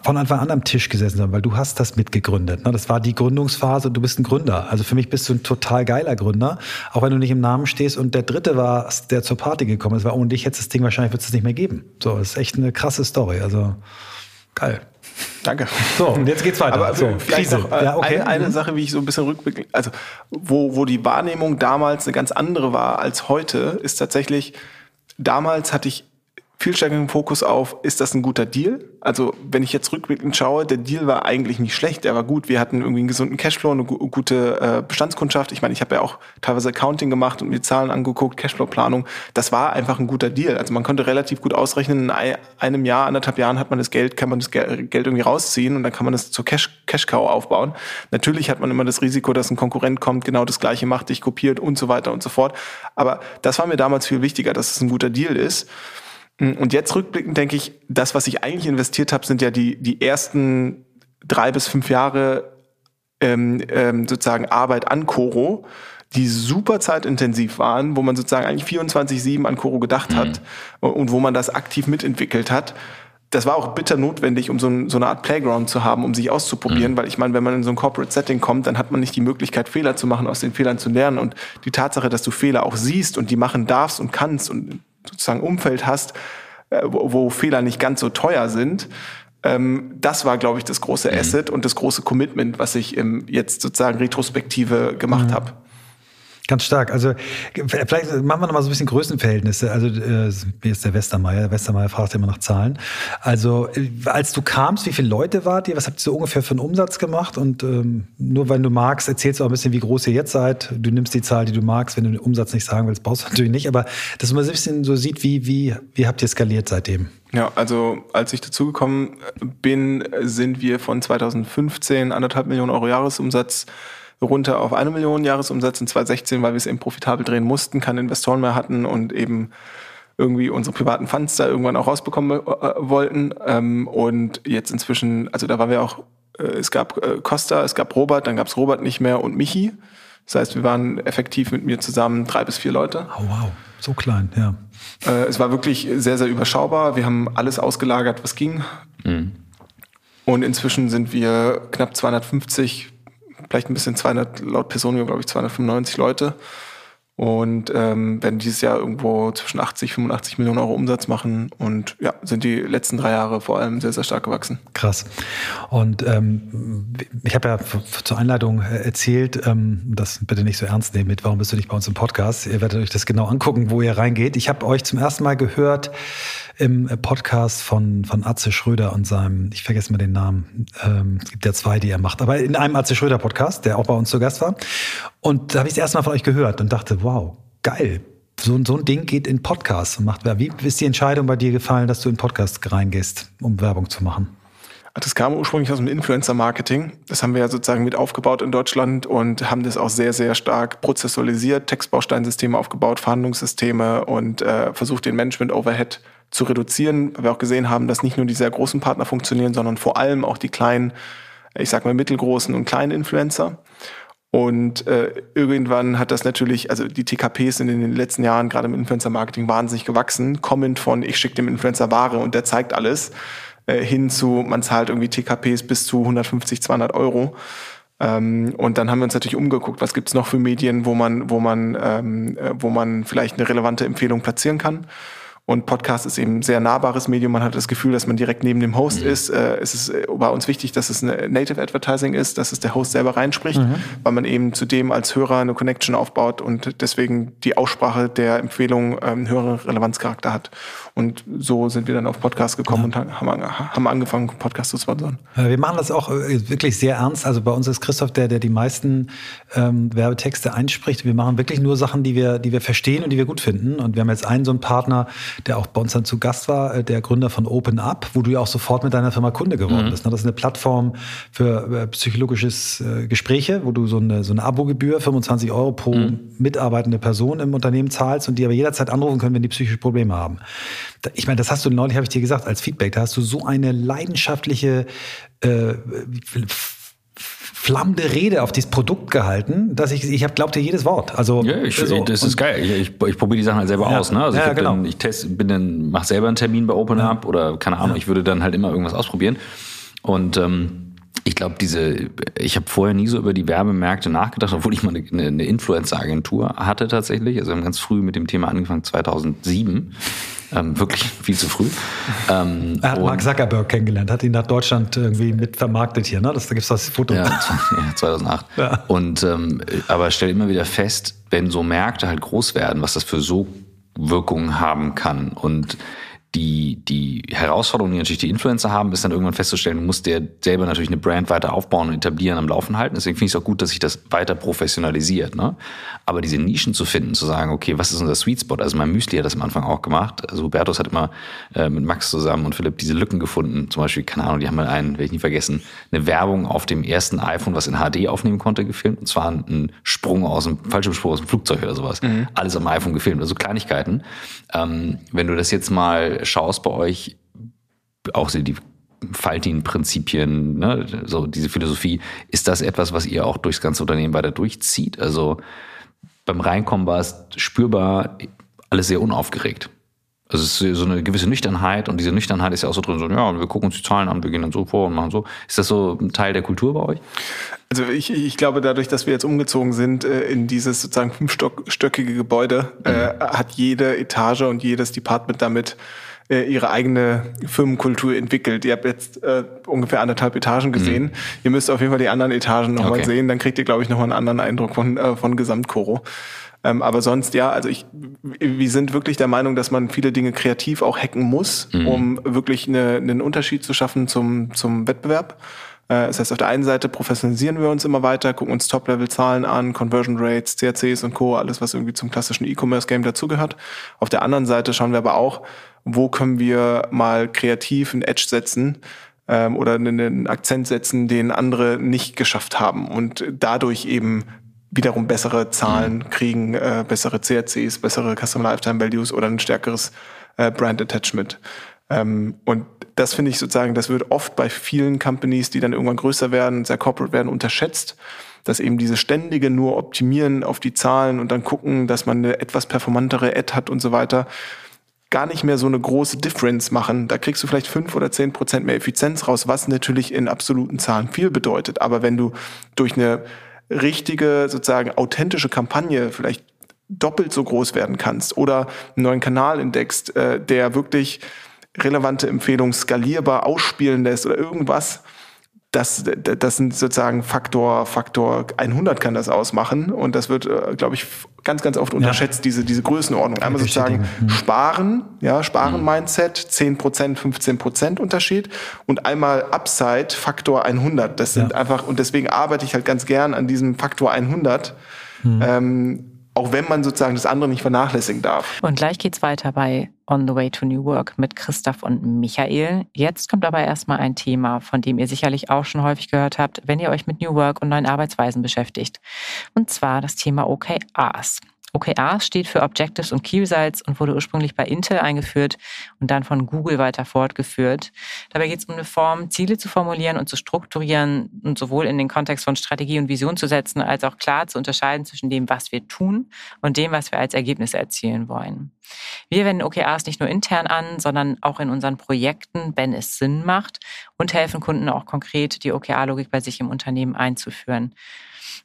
von Anfang an am Tisch gesessen sein, weil du hast das mitgegründet. Ne? Das war die Gründungsphase und du bist ein Gründer. Also für mich bist du ein total geiler Gründer, auch wenn du nicht im Namen stehst. Und der dritte war, der zur Party gekommen ist, war ohne dich jetzt das Ding wahrscheinlich wird es nicht mehr geben. So, das ist echt eine krasse Story. Also geil. Danke. So, und jetzt geht's weiter. Aber so, Krise. noch äh, ja, okay. eine, eine mhm. Sache, wie ich so ein bisschen rückblicke, also wo, wo die Wahrnehmung damals eine ganz andere war als heute, ist tatsächlich, damals hatte ich viel stärkeren Fokus auf, ist das ein guter Deal? Also wenn ich jetzt rückblickend schaue, der Deal war eigentlich nicht schlecht, der war gut. Wir hatten irgendwie einen gesunden Cashflow, eine gute äh, Bestandskundschaft. Ich meine, ich habe ja auch teilweise Accounting gemacht und mir Zahlen angeguckt, Cashflow-Planung. Das war einfach ein guter Deal. Also man konnte relativ gut ausrechnen, in einem Jahr, anderthalb Jahren hat man das Geld, kann man das Geld irgendwie rausziehen und dann kann man das zur Cash, Cash-Cow aufbauen. Natürlich hat man immer das Risiko, dass ein Konkurrent kommt, genau das Gleiche macht, dich kopiert und so weiter und so fort. Aber das war mir damals viel wichtiger, dass es ein guter Deal ist. Und jetzt rückblickend denke ich, das, was ich eigentlich investiert habe, sind ja die, die ersten drei bis fünf Jahre ähm, ähm, sozusagen Arbeit an Coro, die super zeitintensiv waren, wo man sozusagen eigentlich 24-7 an Coro gedacht mhm. hat und wo man das aktiv mitentwickelt hat. Das war auch bitter notwendig, um so, ein, so eine Art Playground zu haben, um sich auszuprobieren, mhm. weil ich meine, wenn man in so ein Corporate Setting kommt, dann hat man nicht die Möglichkeit, Fehler zu machen, aus den Fehlern zu lernen. Und die Tatsache, dass du Fehler auch siehst und die machen darfst und kannst und sozusagen Umfeld hast, äh, wo, Fehler nicht ganz so teuer sind, ähm, das war, glaube ich, das große mhm. Asset und das große Commitment, was ich jetzt sozusagen retrospektive gemacht mhm. habe. Ganz stark. Also vielleicht machen wir noch mal so ein bisschen Größenverhältnisse. Also äh, wie ist der Westermeier? Westermeier fragt immer nach Zahlen. Also äh, als du kamst, wie viele Leute wart ihr? Was habt ihr so ungefähr für einen Umsatz gemacht? Und ähm, nur wenn du magst, erzählst du auch ein bisschen, wie groß ihr jetzt seid. Du nimmst die Zahl, die du magst. Wenn du den Umsatz nicht sagen willst, brauchst du natürlich nicht. Aber dass man so ein bisschen so sieht, wie, wie, wie habt ihr skaliert seitdem? Ja, also als ich dazugekommen bin, sind wir von 2015 anderthalb Millionen Euro Jahresumsatz runter auf eine Million Jahresumsatz in 2016, weil wir es eben profitabel drehen mussten, keine Investoren mehr hatten und eben irgendwie unsere privaten Funds da irgendwann auch rausbekommen äh, wollten. Ähm, und jetzt inzwischen, also da waren wir auch, äh, es gab äh, Costa, es gab Robert, dann gab es Robert nicht mehr und Michi. Das heißt, wir waren effektiv mit mir zusammen drei bis vier Leute. Oh, wow, so klein, ja. Äh, es war wirklich sehr, sehr überschaubar. Wir haben alles ausgelagert, was ging. Mhm. Und inzwischen sind wir knapp 250 vielleicht ein bisschen 200, laut Personio glaube ich 295 Leute und ähm, werden dieses Jahr irgendwo zwischen 80, 85 Millionen Euro Umsatz machen und ja, sind die letzten drei Jahre vor allem sehr, sehr stark gewachsen. Krass. Und ähm, ich habe ja zur Einleitung äh, erzählt, ähm, das bitte nicht so ernst nehmen mit, warum bist du nicht bei uns im Podcast? Ihr werdet euch das genau angucken, wo ihr reingeht. Ich habe euch zum ersten Mal gehört im Podcast von, von Atze Schröder und seinem, ich vergesse mal den Namen, ähm, es gibt ja zwei, die er macht, aber in einem Atze Schröder Podcast, der auch bei uns zu Gast war. Und da habe ich es erstmal von euch gehört und dachte, wow, geil. So, so ein Ding geht in Podcasts und macht Wie ist die Entscheidung bei dir gefallen, dass du in Podcast reingehst, um Werbung zu machen? Das kam ursprünglich aus dem Influencer-Marketing. Das haben wir ja sozusagen mit aufgebaut in Deutschland und haben das auch sehr, sehr stark prozessualisiert, Textbausteinsysteme aufgebaut, Verhandlungssysteme und äh, versucht, den Management-Overhead zu reduzieren, weil wir auch gesehen haben, dass nicht nur die sehr großen Partner funktionieren, sondern vor allem auch die kleinen, ich sag mal mittelgroßen und kleinen Influencer. Und äh, irgendwann hat das natürlich, also die TKPs sind in den letzten Jahren gerade im Influencer-Marketing wahnsinnig gewachsen, kommend von ich schicke dem Influencer Ware und der zeigt alles, äh, hin zu man zahlt irgendwie TKPs bis zu 150, 200 Euro. Ähm, und dann haben wir uns natürlich umgeguckt, was gibt's noch für Medien, wo man, wo man, ähm, äh, wo man vielleicht eine relevante Empfehlung platzieren kann. Und Podcast ist eben ein sehr nahbares Medium. Man hat das Gefühl, dass man direkt neben dem Host mhm. ist. Äh, es ist äh, bei uns wichtig, dass es eine Native Advertising ist, dass es der Host selber reinspricht, mhm. weil man eben zudem als Hörer eine Connection aufbaut und deswegen die Aussprache der Empfehlung ähm, höhere Relevanzcharakter hat. Und so sind wir dann auf Podcast gekommen ja. und haben, haben angefangen, Podcast zu sponsern. Wir machen das auch äh, wirklich sehr ernst. Also bei uns ist Christoph der, der die meisten ähm, Werbetexte einspricht. Wir machen wirklich nur Sachen, die wir, die wir verstehen und die wir gut finden. Und wir haben jetzt einen so einen Partner, der auch bei uns dann zu Gast war, äh, der Gründer von Open Up, wo du ja auch sofort mit deiner Firma Kunde geworden mhm. bist. Ne? Das ist eine Plattform für äh, psychologisches äh, Gespräche, wo du so eine, so eine Abogebühr, 25 Euro pro mhm. mitarbeitende Person im Unternehmen zahlst und die aber jederzeit anrufen können, wenn die psychische Probleme haben. Ich meine, das hast du neulich, habe ich dir gesagt, als Feedback, da hast du so eine leidenschaftliche äh, flammende Rede auf dieses Produkt gehalten, dass ich, ich habe glaubt dir jedes Wort. Also, ja, ich, also, das ist geil. Ich, ich, ich probiere die Sachen halt selber ja, aus. Ne? Also ja, ich, genau. dann, ich test, bin dann, mach selber einen Termin bei Open. Up oder keine Ahnung, ich würde dann halt immer irgendwas ausprobieren. Und ähm, ich glaube, diese, ich habe vorher nie so über die Werbemärkte nachgedacht, obwohl ich mal eine, eine Influencer-Agentur hatte tatsächlich. Also wir haben ganz früh mit dem Thema angefangen, 2007. Ähm, wirklich viel zu früh. Ähm, er hat Mark Zuckerberg kennengelernt, hat ihn nach Deutschland irgendwie mit vermarktet hier, ne? Das, da gibt es das Foto. Ja, ja 2008. Ja. Und ähm, aber stell immer wieder fest, wenn so Märkte halt groß werden, was das für so Wirkungen haben kann. Und die, die Herausforderung, die natürlich die Influencer haben, ist dann irgendwann festzustellen, du musst dir selber natürlich eine Brand weiter aufbauen und etablieren, am Laufen halten. Deswegen finde ich es auch gut, dass sich das weiter professionalisiert. Ne? Aber diese Nischen zu finden, zu sagen, okay, was ist unser Sweet Spot? Also mein Müsli hat das am Anfang auch gemacht. Also Hubertus hat immer äh, mit Max zusammen und Philipp diese Lücken gefunden. Zum Beispiel, keine Ahnung, die haben mal einen, werde ich nie vergessen, eine Werbung auf dem ersten iPhone, was in HD aufnehmen konnte, gefilmt. Und zwar ein Sprung aus dem, falschen Sprung aus dem Flugzeug oder sowas. Mhm. Alles am iPhone gefilmt. Also Kleinigkeiten. Ähm, wenn du das jetzt mal schaust bei euch, auch so die Faltin-Prinzipien, ne, so diese Philosophie, ist das etwas, was ihr auch durchs ganze Unternehmen weiter durchzieht? Also beim Reinkommen war es spürbar alles sehr unaufgeregt. Also es ist so eine gewisse Nüchternheit und diese Nüchternheit ist ja auch so drin, so, ja, wir gucken uns die Zahlen an, wir gehen dann so vor und machen so. Ist das so ein Teil der Kultur bei euch? Also ich, ich glaube, dadurch, dass wir jetzt umgezogen sind äh, in dieses sozusagen fünfstöckige Gebäude, äh, mhm. hat jede Etage und jedes Department damit äh, ihre eigene Firmenkultur entwickelt. Ihr habt jetzt äh, ungefähr anderthalb Etagen gesehen. Mhm. Ihr müsst auf jeden Fall die anderen Etagen nochmal okay. sehen, dann kriegt ihr, glaube ich, nochmal einen anderen Eindruck von, äh, von Gesamtkoro. Ähm, aber sonst, ja, also ich, wir sind wirklich der Meinung, dass man viele Dinge kreativ auch hacken muss, mhm. um wirklich eine, einen Unterschied zu schaffen zum, zum Wettbewerb. Äh, das heißt, auf der einen Seite professionalisieren wir uns immer weiter, gucken uns Top-Level-Zahlen an, Conversion Rates, CRCs und Co., alles, was irgendwie zum klassischen E-Commerce-Game dazugehört. Auf der anderen Seite schauen wir aber auch, wo können wir mal kreativ einen Edge setzen ähm, oder einen Akzent setzen, den andere nicht geschafft haben und dadurch eben wiederum bessere Zahlen mhm. kriegen, äh, bessere CRCs, bessere Customer Lifetime Values oder ein stärkeres äh, Brand Attachment. Ähm, und das finde ich sozusagen, das wird oft bei vielen Companies, die dann irgendwann größer werden, sehr corporate werden, unterschätzt, dass eben diese ständige nur optimieren auf die Zahlen und dann gucken, dass man eine etwas performantere Ad hat und so weiter, gar nicht mehr so eine große Difference machen. Da kriegst du vielleicht fünf oder zehn Prozent mehr Effizienz raus, was natürlich in absoluten Zahlen viel bedeutet. Aber wenn du durch eine richtige, sozusagen authentische Kampagne vielleicht doppelt so groß werden kannst oder einen neuen Kanal entdeckst, äh, der wirklich relevante Empfehlungen skalierbar ausspielen lässt oder irgendwas, das, das sind sozusagen Faktor, Faktor 100 kann das ausmachen. Und das wird, äh, glaube ich, ganz, ganz oft unterschätzt, ja. diese, diese Größenordnung. Einmal sozusagen mhm. sparen, ja, Sparen-Mindset, 10 Prozent, 15 Prozent Unterschied. Und einmal Upside, Faktor 100. Das sind ja. einfach, und deswegen arbeite ich halt ganz gern an diesem Faktor 100. Mhm. Ähm, auch wenn man sozusagen das andere nicht vernachlässigen darf. Und gleich geht's weiter bei On the Way to New Work mit Christoph und Michael. Jetzt kommt aber erstmal ein Thema, von dem ihr sicherlich auch schon häufig gehört habt, wenn ihr euch mit New Work und neuen Arbeitsweisen beschäftigt. Und zwar das Thema OKRs. OKR steht für Objectives und Key Results und wurde ursprünglich bei Intel eingeführt und dann von Google weiter fortgeführt. Dabei geht es um eine Form, Ziele zu formulieren und zu strukturieren und sowohl in den Kontext von Strategie und Vision zu setzen, als auch klar zu unterscheiden zwischen dem, was wir tun und dem, was wir als Ergebnisse erzielen wollen. Wir wenden OKRs nicht nur intern an, sondern auch in unseren Projekten, wenn es Sinn macht und helfen Kunden auch konkret, die OKR-Logik bei sich im Unternehmen einzuführen.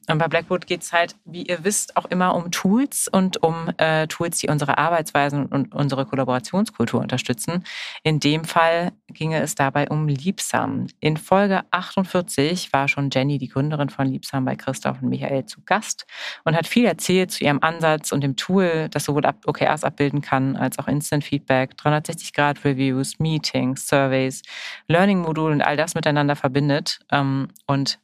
Und bei Blackboard geht es halt, wie ihr wisst, auch immer um Tools und um äh, Tools, die unsere Arbeitsweisen und unsere Kollaborationskultur unterstützen. In dem Fall ginge es dabei um Liebsam. In Folge 48 war schon Jenny, die Gründerin von Liebsam, bei Christoph und Michael zu Gast und hat viel erzählt zu ihrem Ansatz und dem Tool, das sowohl OKRs abbilden kann, als auch Instant Feedback, 360-Grad-Reviews, Meetings, Surveys, Learning-Modul und all das miteinander verbindet. Ähm, und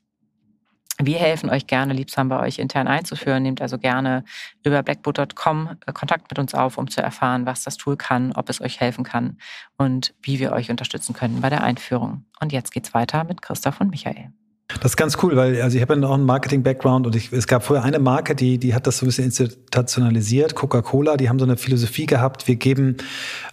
wir helfen euch gerne, Liebsam bei euch intern einzuführen. Nehmt also gerne über blackboot.com äh, Kontakt mit uns auf, um zu erfahren, was das Tool kann, ob es euch helfen kann und wie wir euch unterstützen können bei der Einführung. Und jetzt geht's weiter mit Christoph und Michael. Das ist ganz cool, weil also ich habe ja noch einen Marketing-Background und ich, es gab vorher eine Marke, die, die hat das so ein bisschen institutionalisiert, Coca-Cola, die haben so eine Philosophie gehabt, wir geben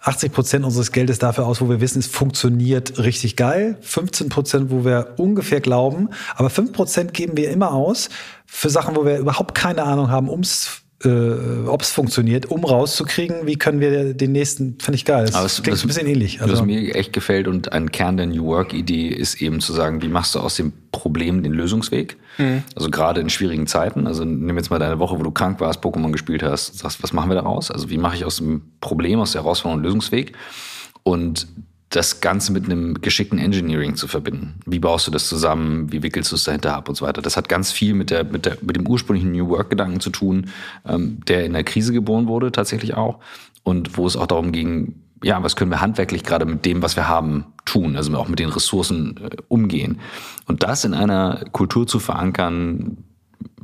80 Prozent unseres Geldes dafür aus, wo wir wissen, es funktioniert richtig geil, 15 Prozent, wo wir ungefähr glauben, aber 5 Prozent geben wir immer aus für Sachen, wo wir überhaupt keine Ahnung haben, ums äh, ob es funktioniert, um rauszukriegen, wie können wir den nächsten, finde ich geil. Das Aber es, klingt das, ein bisschen ähnlich. Also. Was mir echt gefällt und ein Kern der New Work-Idee ist eben zu sagen, wie machst du aus dem Problem den Lösungsweg? Mhm. Also gerade in schwierigen Zeiten. Also nimm jetzt mal deine Woche, wo du krank warst, Pokémon gespielt hast, sagst, was machen wir daraus? Also wie mache ich aus dem Problem, aus der Herausforderung einen Lösungsweg? Und das Ganze mit einem geschickten Engineering zu verbinden. Wie baust du das zusammen? Wie wickelst du es dahinter ab und so weiter? Das hat ganz viel mit, der, mit, der, mit dem ursprünglichen New Work-Gedanken zu tun, ähm, der in der Krise geboren wurde, tatsächlich auch. Und wo es auch darum ging, ja, was können wir handwerklich gerade mit dem, was wir haben, tun? Also auch mit den Ressourcen äh, umgehen. Und das in einer Kultur zu verankern,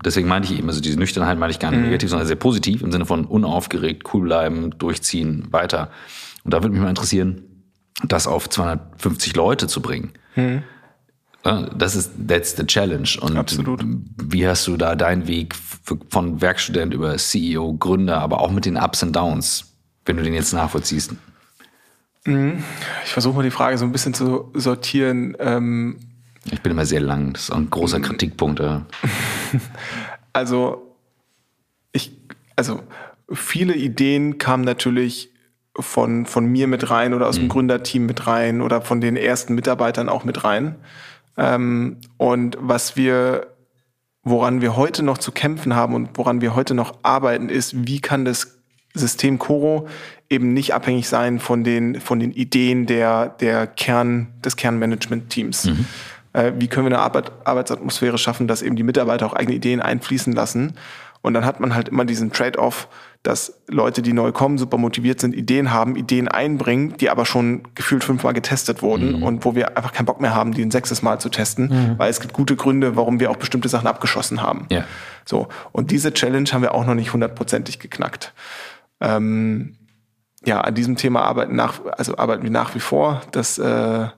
deswegen meinte ich eben, also diese Nüchternheit meine ich gar nicht mhm. negativ, sondern sehr positiv im Sinne von unaufgeregt, cool bleiben, durchziehen, weiter. Und da würde mich mal interessieren, das auf 250 Leute zu bringen. Hm. Das ist that's the challenge. Und Absolut. wie hast du da deinen Weg von Werkstudent über CEO, Gründer, aber auch mit den Ups und Downs, wenn du den jetzt nachvollziehst? Hm. Ich versuche mal die Frage so ein bisschen zu sortieren. Ähm, ich bin immer sehr lang, das ist auch ein großer hm. Kritikpunkt. Also ich, also viele Ideen kamen natürlich von, von mir mit rein oder aus mhm. dem Gründerteam mit rein oder von den ersten Mitarbeitern auch mit rein. Ähm, und was wir, woran wir heute noch zu kämpfen haben und woran wir heute noch arbeiten, ist, wie kann das System Coro eben nicht abhängig sein von den, von den Ideen der, der Kern, des Kernmanagement-Teams. Mhm. Äh, wie können wir eine Arbeit, Arbeitsatmosphäre schaffen, dass eben die Mitarbeiter auch eigene Ideen einfließen lassen? Und dann hat man halt immer diesen Trade-off, dass Leute, die neu kommen, super motiviert sind, Ideen haben, Ideen einbringen, die aber schon gefühlt fünfmal getestet wurden mhm. und wo wir einfach keinen Bock mehr haben, die ein sechstes Mal zu testen, mhm. weil es gibt gute Gründe, warum wir auch bestimmte Sachen abgeschossen haben. Ja. So. Und diese Challenge haben wir auch noch nicht hundertprozentig geknackt. Ähm, ja, an diesem Thema arbeiten nach, also arbeiten wir nach wie vor. Das, äh, äh,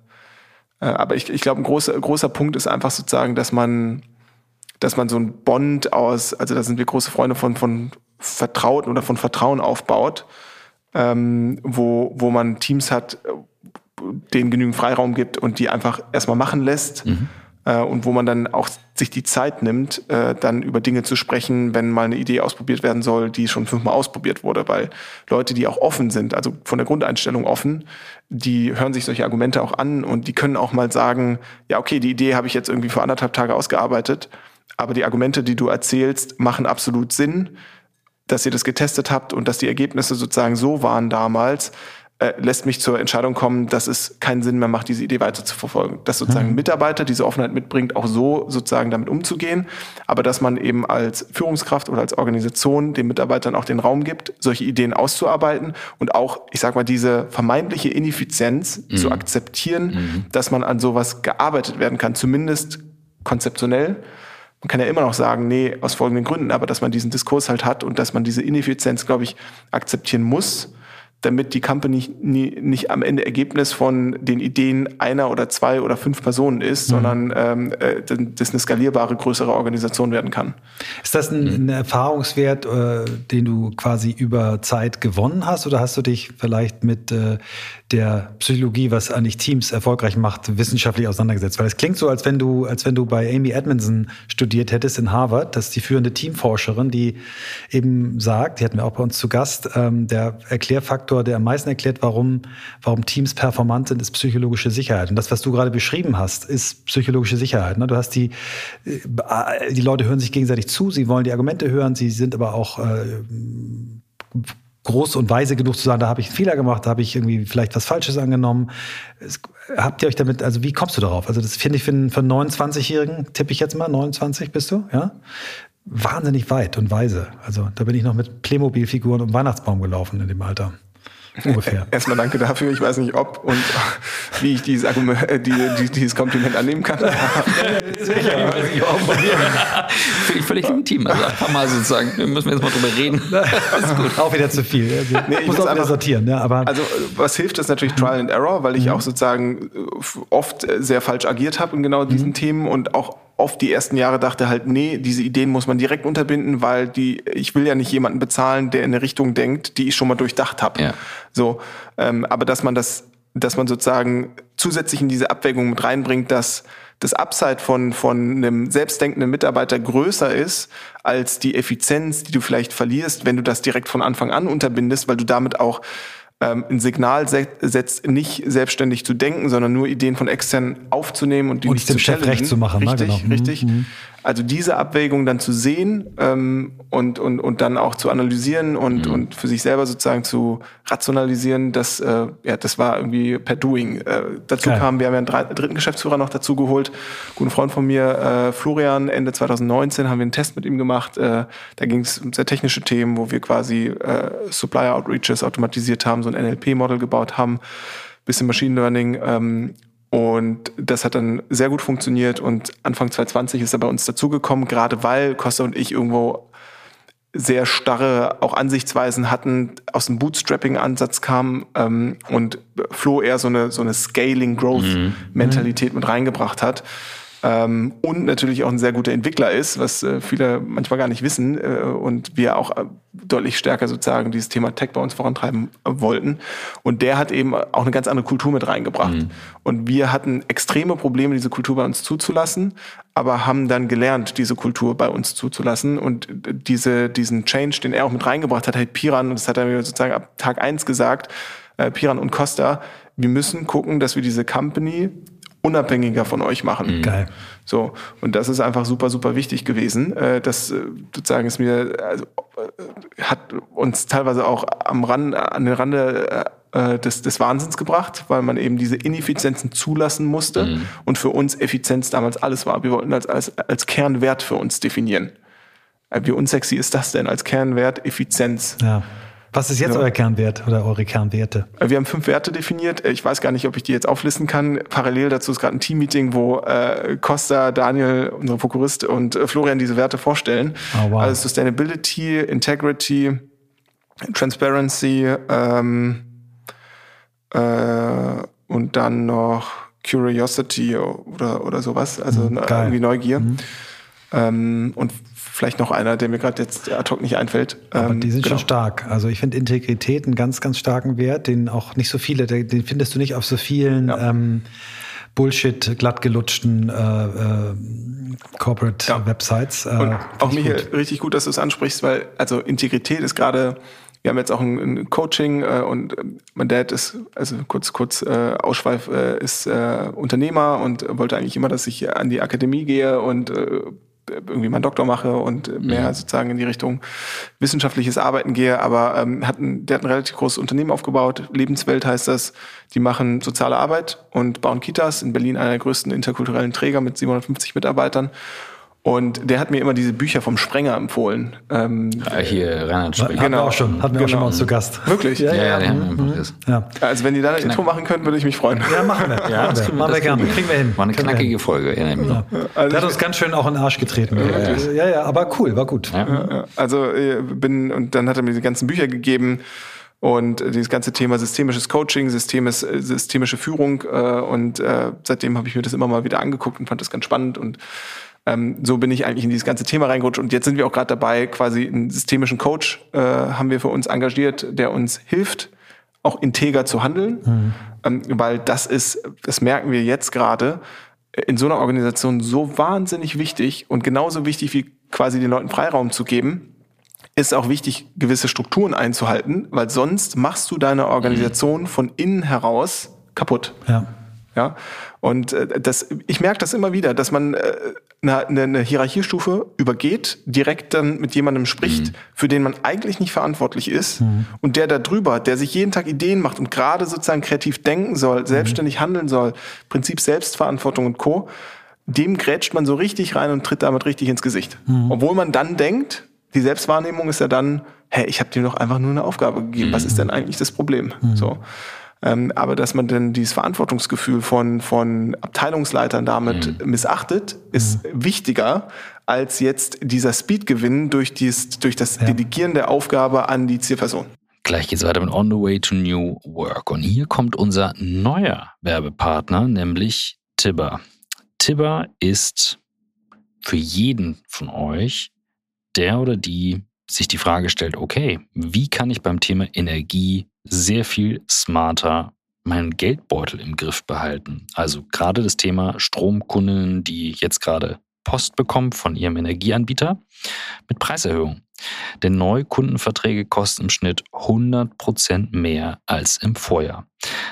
aber ich, ich glaube, ein großer, großer Punkt ist einfach sozusagen, dass man, dass man so ein Bond aus, also da sind wir große Freunde von, von Vertrauten oder von Vertrauen aufbaut, ähm, wo, wo man Teams hat, denen genügend Freiraum gibt und die einfach erstmal machen lässt. Mhm. Äh, und wo man dann auch sich die Zeit nimmt, äh, dann über Dinge zu sprechen, wenn mal eine Idee ausprobiert werden soll, die schon fünfmal ausprobiert wurde. Weil Leute, die auch offen sind, also von der Grundeinstellung offen, die hören sich solche Argumente auch an und die können auch mal sagen, ja, okay, die Idee habe ich jetzt irgendwie vor anderthalb Tage ausgearbeitet, aber die Argumente, die du erzählst, machen absolut Sinn dass ihr das getestet habt und dass die Ergebnisse sozusagen so waren damals, äh, lässt mich zur Entscheidung kommen, dass es keinen Sinn mehr macht, diese Idee weiter zu verfolgen. Dass sozusagen mhm. Mitarbeiter diese Offenheit mitbringt, auch so sozusagen damit umzugehen, aber dass man eben als Führungskraft oder als Organisation den Mitarbeitern auch den Raum gibt, solche Ideen auszuarbeiten und auch, ich sag mal, diese vermeintliche Ineffizienz mhm. zu akzeptieren, mhm. dass man an sowas gearbeitet werden kann, zumindest konzeptionell man kann ja immer noch sagen, nee, aus folgenden Gründen, aber dass man diesen Diskurs halt hat und dass man diese Ineffizienz, glaube ich, akzeptieren muss, damit die Company nie, nicht am Ende Ergebnis von den Ideen einer oder zwei oder fünf Personen ist, mhm. sondern ähm, äh, das eine skalierbare, größere Organisation werden kann. Ist das ein, ein Erfahrungswert, äh, den du quasi über Zeit gewonnen hast oder hast du dich vielleicht mit äh, der Psychologie, was eigentlich Teams erfolgreich macht, wissenschaftlich auseinandergesetzt? Weil es klingt so, als wenn du, als wenn du bei Amy Edmondson studiert hättest in Harvard. Das ist die führende Teamforscherin, die eben sagt, die hatten wir auch bei uns zu Gast, ähm, der Erklärfaktor Faktor, der am meisten erklärt, warum, warum Teams performant sind, ist psychologische Sicherheit. Und das, was du gerade beschrieben hast, ist psychologische Sicherheit. Ne? Du hast die, äh, die Leute hören sich gegenseitig zu, sie wollen die Argumente hören, sie sind aber auch äh, groß und weise genug zu sagen, da habe ich einen Fehler gemacht, da habe ich irgendwie vielleicht was Falsches angenommen. Habt ihr euch damit, also wie kommst du darauf? Also das finde ich für einen, für einen 29-Jährigen, tippe ich jetzt mal, 29 bist du, ja? Wahnsinnig weit und weise. Also da bin ich noch mit Playmobil-Figuren um Weihnachtsbaum gelaufen in dem Alter. Ungefähr. Erstmal danke dafür. Ich weiß nicht, ob und wie ich dieses, Argument, äh, die, die, dieses Kompliment annehmen kann. Sicher, ich auch probieren. Völlig, völlig legitim. Also einfach mal sozusagen, wir müssen jetzt mal drüber reden. Alles gut. Auch wieder zu viel. Also, nee, ich muss auch wieder sortieren. Ja, aber also was hilft, ist natürlich Trial and Error, weil ich mhm. auch sozusagen oft sehr falsch agiert habe in genau diesen mhm. Themen und auch oft die ersten Jahre dachte halt, nee, diese Ideen muss man direkt unterbinden, weil die, ich will ja nicht jemanden bezahlen, der in eine Richtung denkt, die ich schon mal durchdacht habe. Ja. So, ähm, aber dass man das, dass man sozusagen zusätzlich in diese Abwägung mit reinbringt, dass das Upside von, von einem selbstdenkenden Mitarbeiter größer ist als die Effizienz, die du vielleicht verlierst, wenn du das direkt von Anfang an unterbindest, weil du damit auch ähm, ein Signal setzt, nicht selbstständig zu denken, sondern nur Ideen von extern aufzunehmen und die und nicht dem zu Chef recht zu machen. Richtig, ne? genau. richtig. Mhm. Also diese Abwägung dann zu sehen ähm, und, und, und dann auch zu analysieren und, mhm. und für sich selber sozusagen zu rationalisieren, das, äh, ja, das war irgendwie per Doing. Äh, dazu Geil. kam, wir haben ja einen dritten Geschäftsführer noch dazu geholt, guten Freund von mir, äh, Florian, Ende 2019 haben wir einen Test mit ihm gemacht. Äh, da ging es um sehr technische Themen, wo wir quasi äh, Supplier Outreaches automatisiert haben, so ein NLP-Model gebaut haben, bisschen Machine Learning ähm, und das hat dann sehr gut funktioniert und Anfang 2020 ist er bei uns dazugekommen, gerade weil Costa und ich irgendwo sehr starre auch Ansichtsweisen hatten, aus dem Bootstrapping-Ansatz kamen ähm, und Flo eher so eine, so eine Scaling-Growth-Mentalität mhm. mit reingebracht hat ähm, und natürlich auch ein sehr guter Entwickler ist, was äh, viele manchmal gar nicht wissen äh, und wir auch äh, deutlich stärker sozusagen dieses Thema Tech bei uns vorantreiben äh, wollten. Und der hat eben auch eine ganz andere Kultur mit reingebracht. Mhm. Und wir hatten extreme Probleme, diese Kultur bei uns zuzulassen, aber haben dann gelernt, diese Kultur bei uns zuzulassen und diese, diesen Change, den er auch mit reingebracht hat, hat Piran, und das hat er mir sozusagen ab Tag eins gesagt, äh, Piran und Costa, wir müssen gucken, dass wir diese Company unabhängiger von euch machen. Mhm. Geil. So, und das ist einfach super, super wichtig gewesen. Äh, das äh, sozusagen ist mir, also, äh, hat uns teilweise auch am Rand, an den Rande des, des Wahnsinns gebracht, weil man eben diese Ineffizienzen zulassen musste mhm. und für uns Effizienz damals alles war. Wir wollten als, als, als Kernwert für uns definieren. Wie unsexy ist das denn als Kernwert Effizienz? Ja. Was ist jetzt ja. euer Kernwert oder eure Kernwerte? Wir haben fünf Werte definiert. Ich weiß gar nicht, ob ich die jetzt auflisten kann. Parallel dazu ist gerade ein Teammeeting, wo äh, Costa, Daniel, unser Prokurist und äh, Florian diese Werte vorstellen. Oh, wow. Also Sustainability, Integrity, Transparency ähm, äh, und dann noch Curiosity oder, oder sowas. Also mhm, irgendwie Neugier. Mhm. Ähm, und vielleicht noch einer, der mir gerade jetzt ad hoc nicht einfällt. Aber ähm, die sind genau. schon stark. Also ich finde Integrität einen ganz, ganz starken Wert, den auch nicht so viele, den findest du nicht auf so vielen ja. ähm, Bullshit, glattgelutschten äh, äh, Corporate ja. Websites. Äh, Und auch mir richtig gut, dass du es ansprichst, weil also Integrität ist gerade wir haben jetzt auch ein, ein Coaching äh, und äh, mein Dad ist, also kurz, kurz äh, Ausschweif, äh, ist äh, Unternehmer und wollte eigentlich immer, dass ich an die Akademie gehe und äh, irgendwie meinen Doktor mache und mehr mhm. sozusagen in die Richtung wissenschaftliches Arbeiten gehe, aber ähm, hat ein, der hat ein relativ großes Unternehmen aufgebaut, Lebenswelt heißt das, die machen soziale Arbeit und bauen Kitas, in Berlin einer der größten interkulturellen Träger mit 750 Mitarbeitern und der hat mir immer diese Bücher vom Sprenger empfohlen. Ähm, ja, hier, Reinhard Sprenger. Genau. Hatten wir auch schon, hatten wir genau. auch schon mal uns zu Gast. Wirklich? Ja, ja, ja. ja, mhm. ja. Also wenn die da ein Intro machen können, würde ich mich freuen. Ja, machen wir. Ja, das, machen wir gerne. Kriegen wir hin. War eine knackige Folge, mich noch. Also der hat uns ganz schön auch in den Arsch getreten. Ja, ja, ja aber cool, war gut. Also äh, bin, und dann hat er mir die ganzen Bücher gegeben und dieses ganze Thema systemisches Coaching, systemis, systemische Führung äh, und äh, seitdem habe ich mir das immer mal wieder angeguckt und fand das ganz spannend und ähm, so bin ich eigentlich in dieses ganze Thema reingerutscht und jetzt sind wir auch gerade dabei, quasi einen systemischen Coach äh, haben wir für uns engagiert, der uns hilft, auch integer zu handeln, mhm. ähm, weil das ist, das merken wir jetzt gerade, in so einer Organisation so wahnsinnig wichtig und genauso wichtig wie quasi den Leuten Freiraum zu geben, ist auch wichtig, gewisse Strukturen einzuhalten, weil sonst machst du deine Organisation von innen heraus kaputt. Ja. Ja, und äh, das, ich merke das immer wieder, dass man äh, eine, eine Hierarchiestufe übergeht, direkt dann mit jemandem spricht, mhm. für den man eigentlich nicht verantwortlich ist mhm. und der da drüber, der sich jeden Tag Ideen macht und gerade sozusagen kreativ denken soll, selbstständig mhm. handeln soll, Prinzip Selbstverantwortung und Co., dem grätscht man so richtig rein und tritt damit richtig ins Gesicht. Mhm. Obwohl man dann denkt, die Selbstwahrnehmung ist ja dann, hä, ich habe dir doch einfach nur eine Aufgabe gegeben, was ist denn eigentlich das Problem? Mhm. So. Ähm, aber dass man denn dieses Verantwortungsgefühl von, von Abteilungsleitern damit mhm. missachtet, ist mhm. wichtiger als jetzt dieser Speedgewinn durch, dies, durch das ja. Delegieren der Aufgabe an die Zielperson. Gleich geht's weiter mit On the Way to New Work. Und hier kommt unser neuer Werbepartner, nämlich Tibber. Tibber ist für jeden von euch der oder die sich die Frage stellt, okay, wie kann ich beim Thema Energie sehr viel smarter meinen Geldbeutel im Griff behalten. Also gerade das Thema Stromkunden, die jetzt gerade Post bekommen von ihrem Energieanbieter mit Preiserhöhung. Denn Neukundenverträge kosten im Schnitt 100% mehr als im Vorjahr.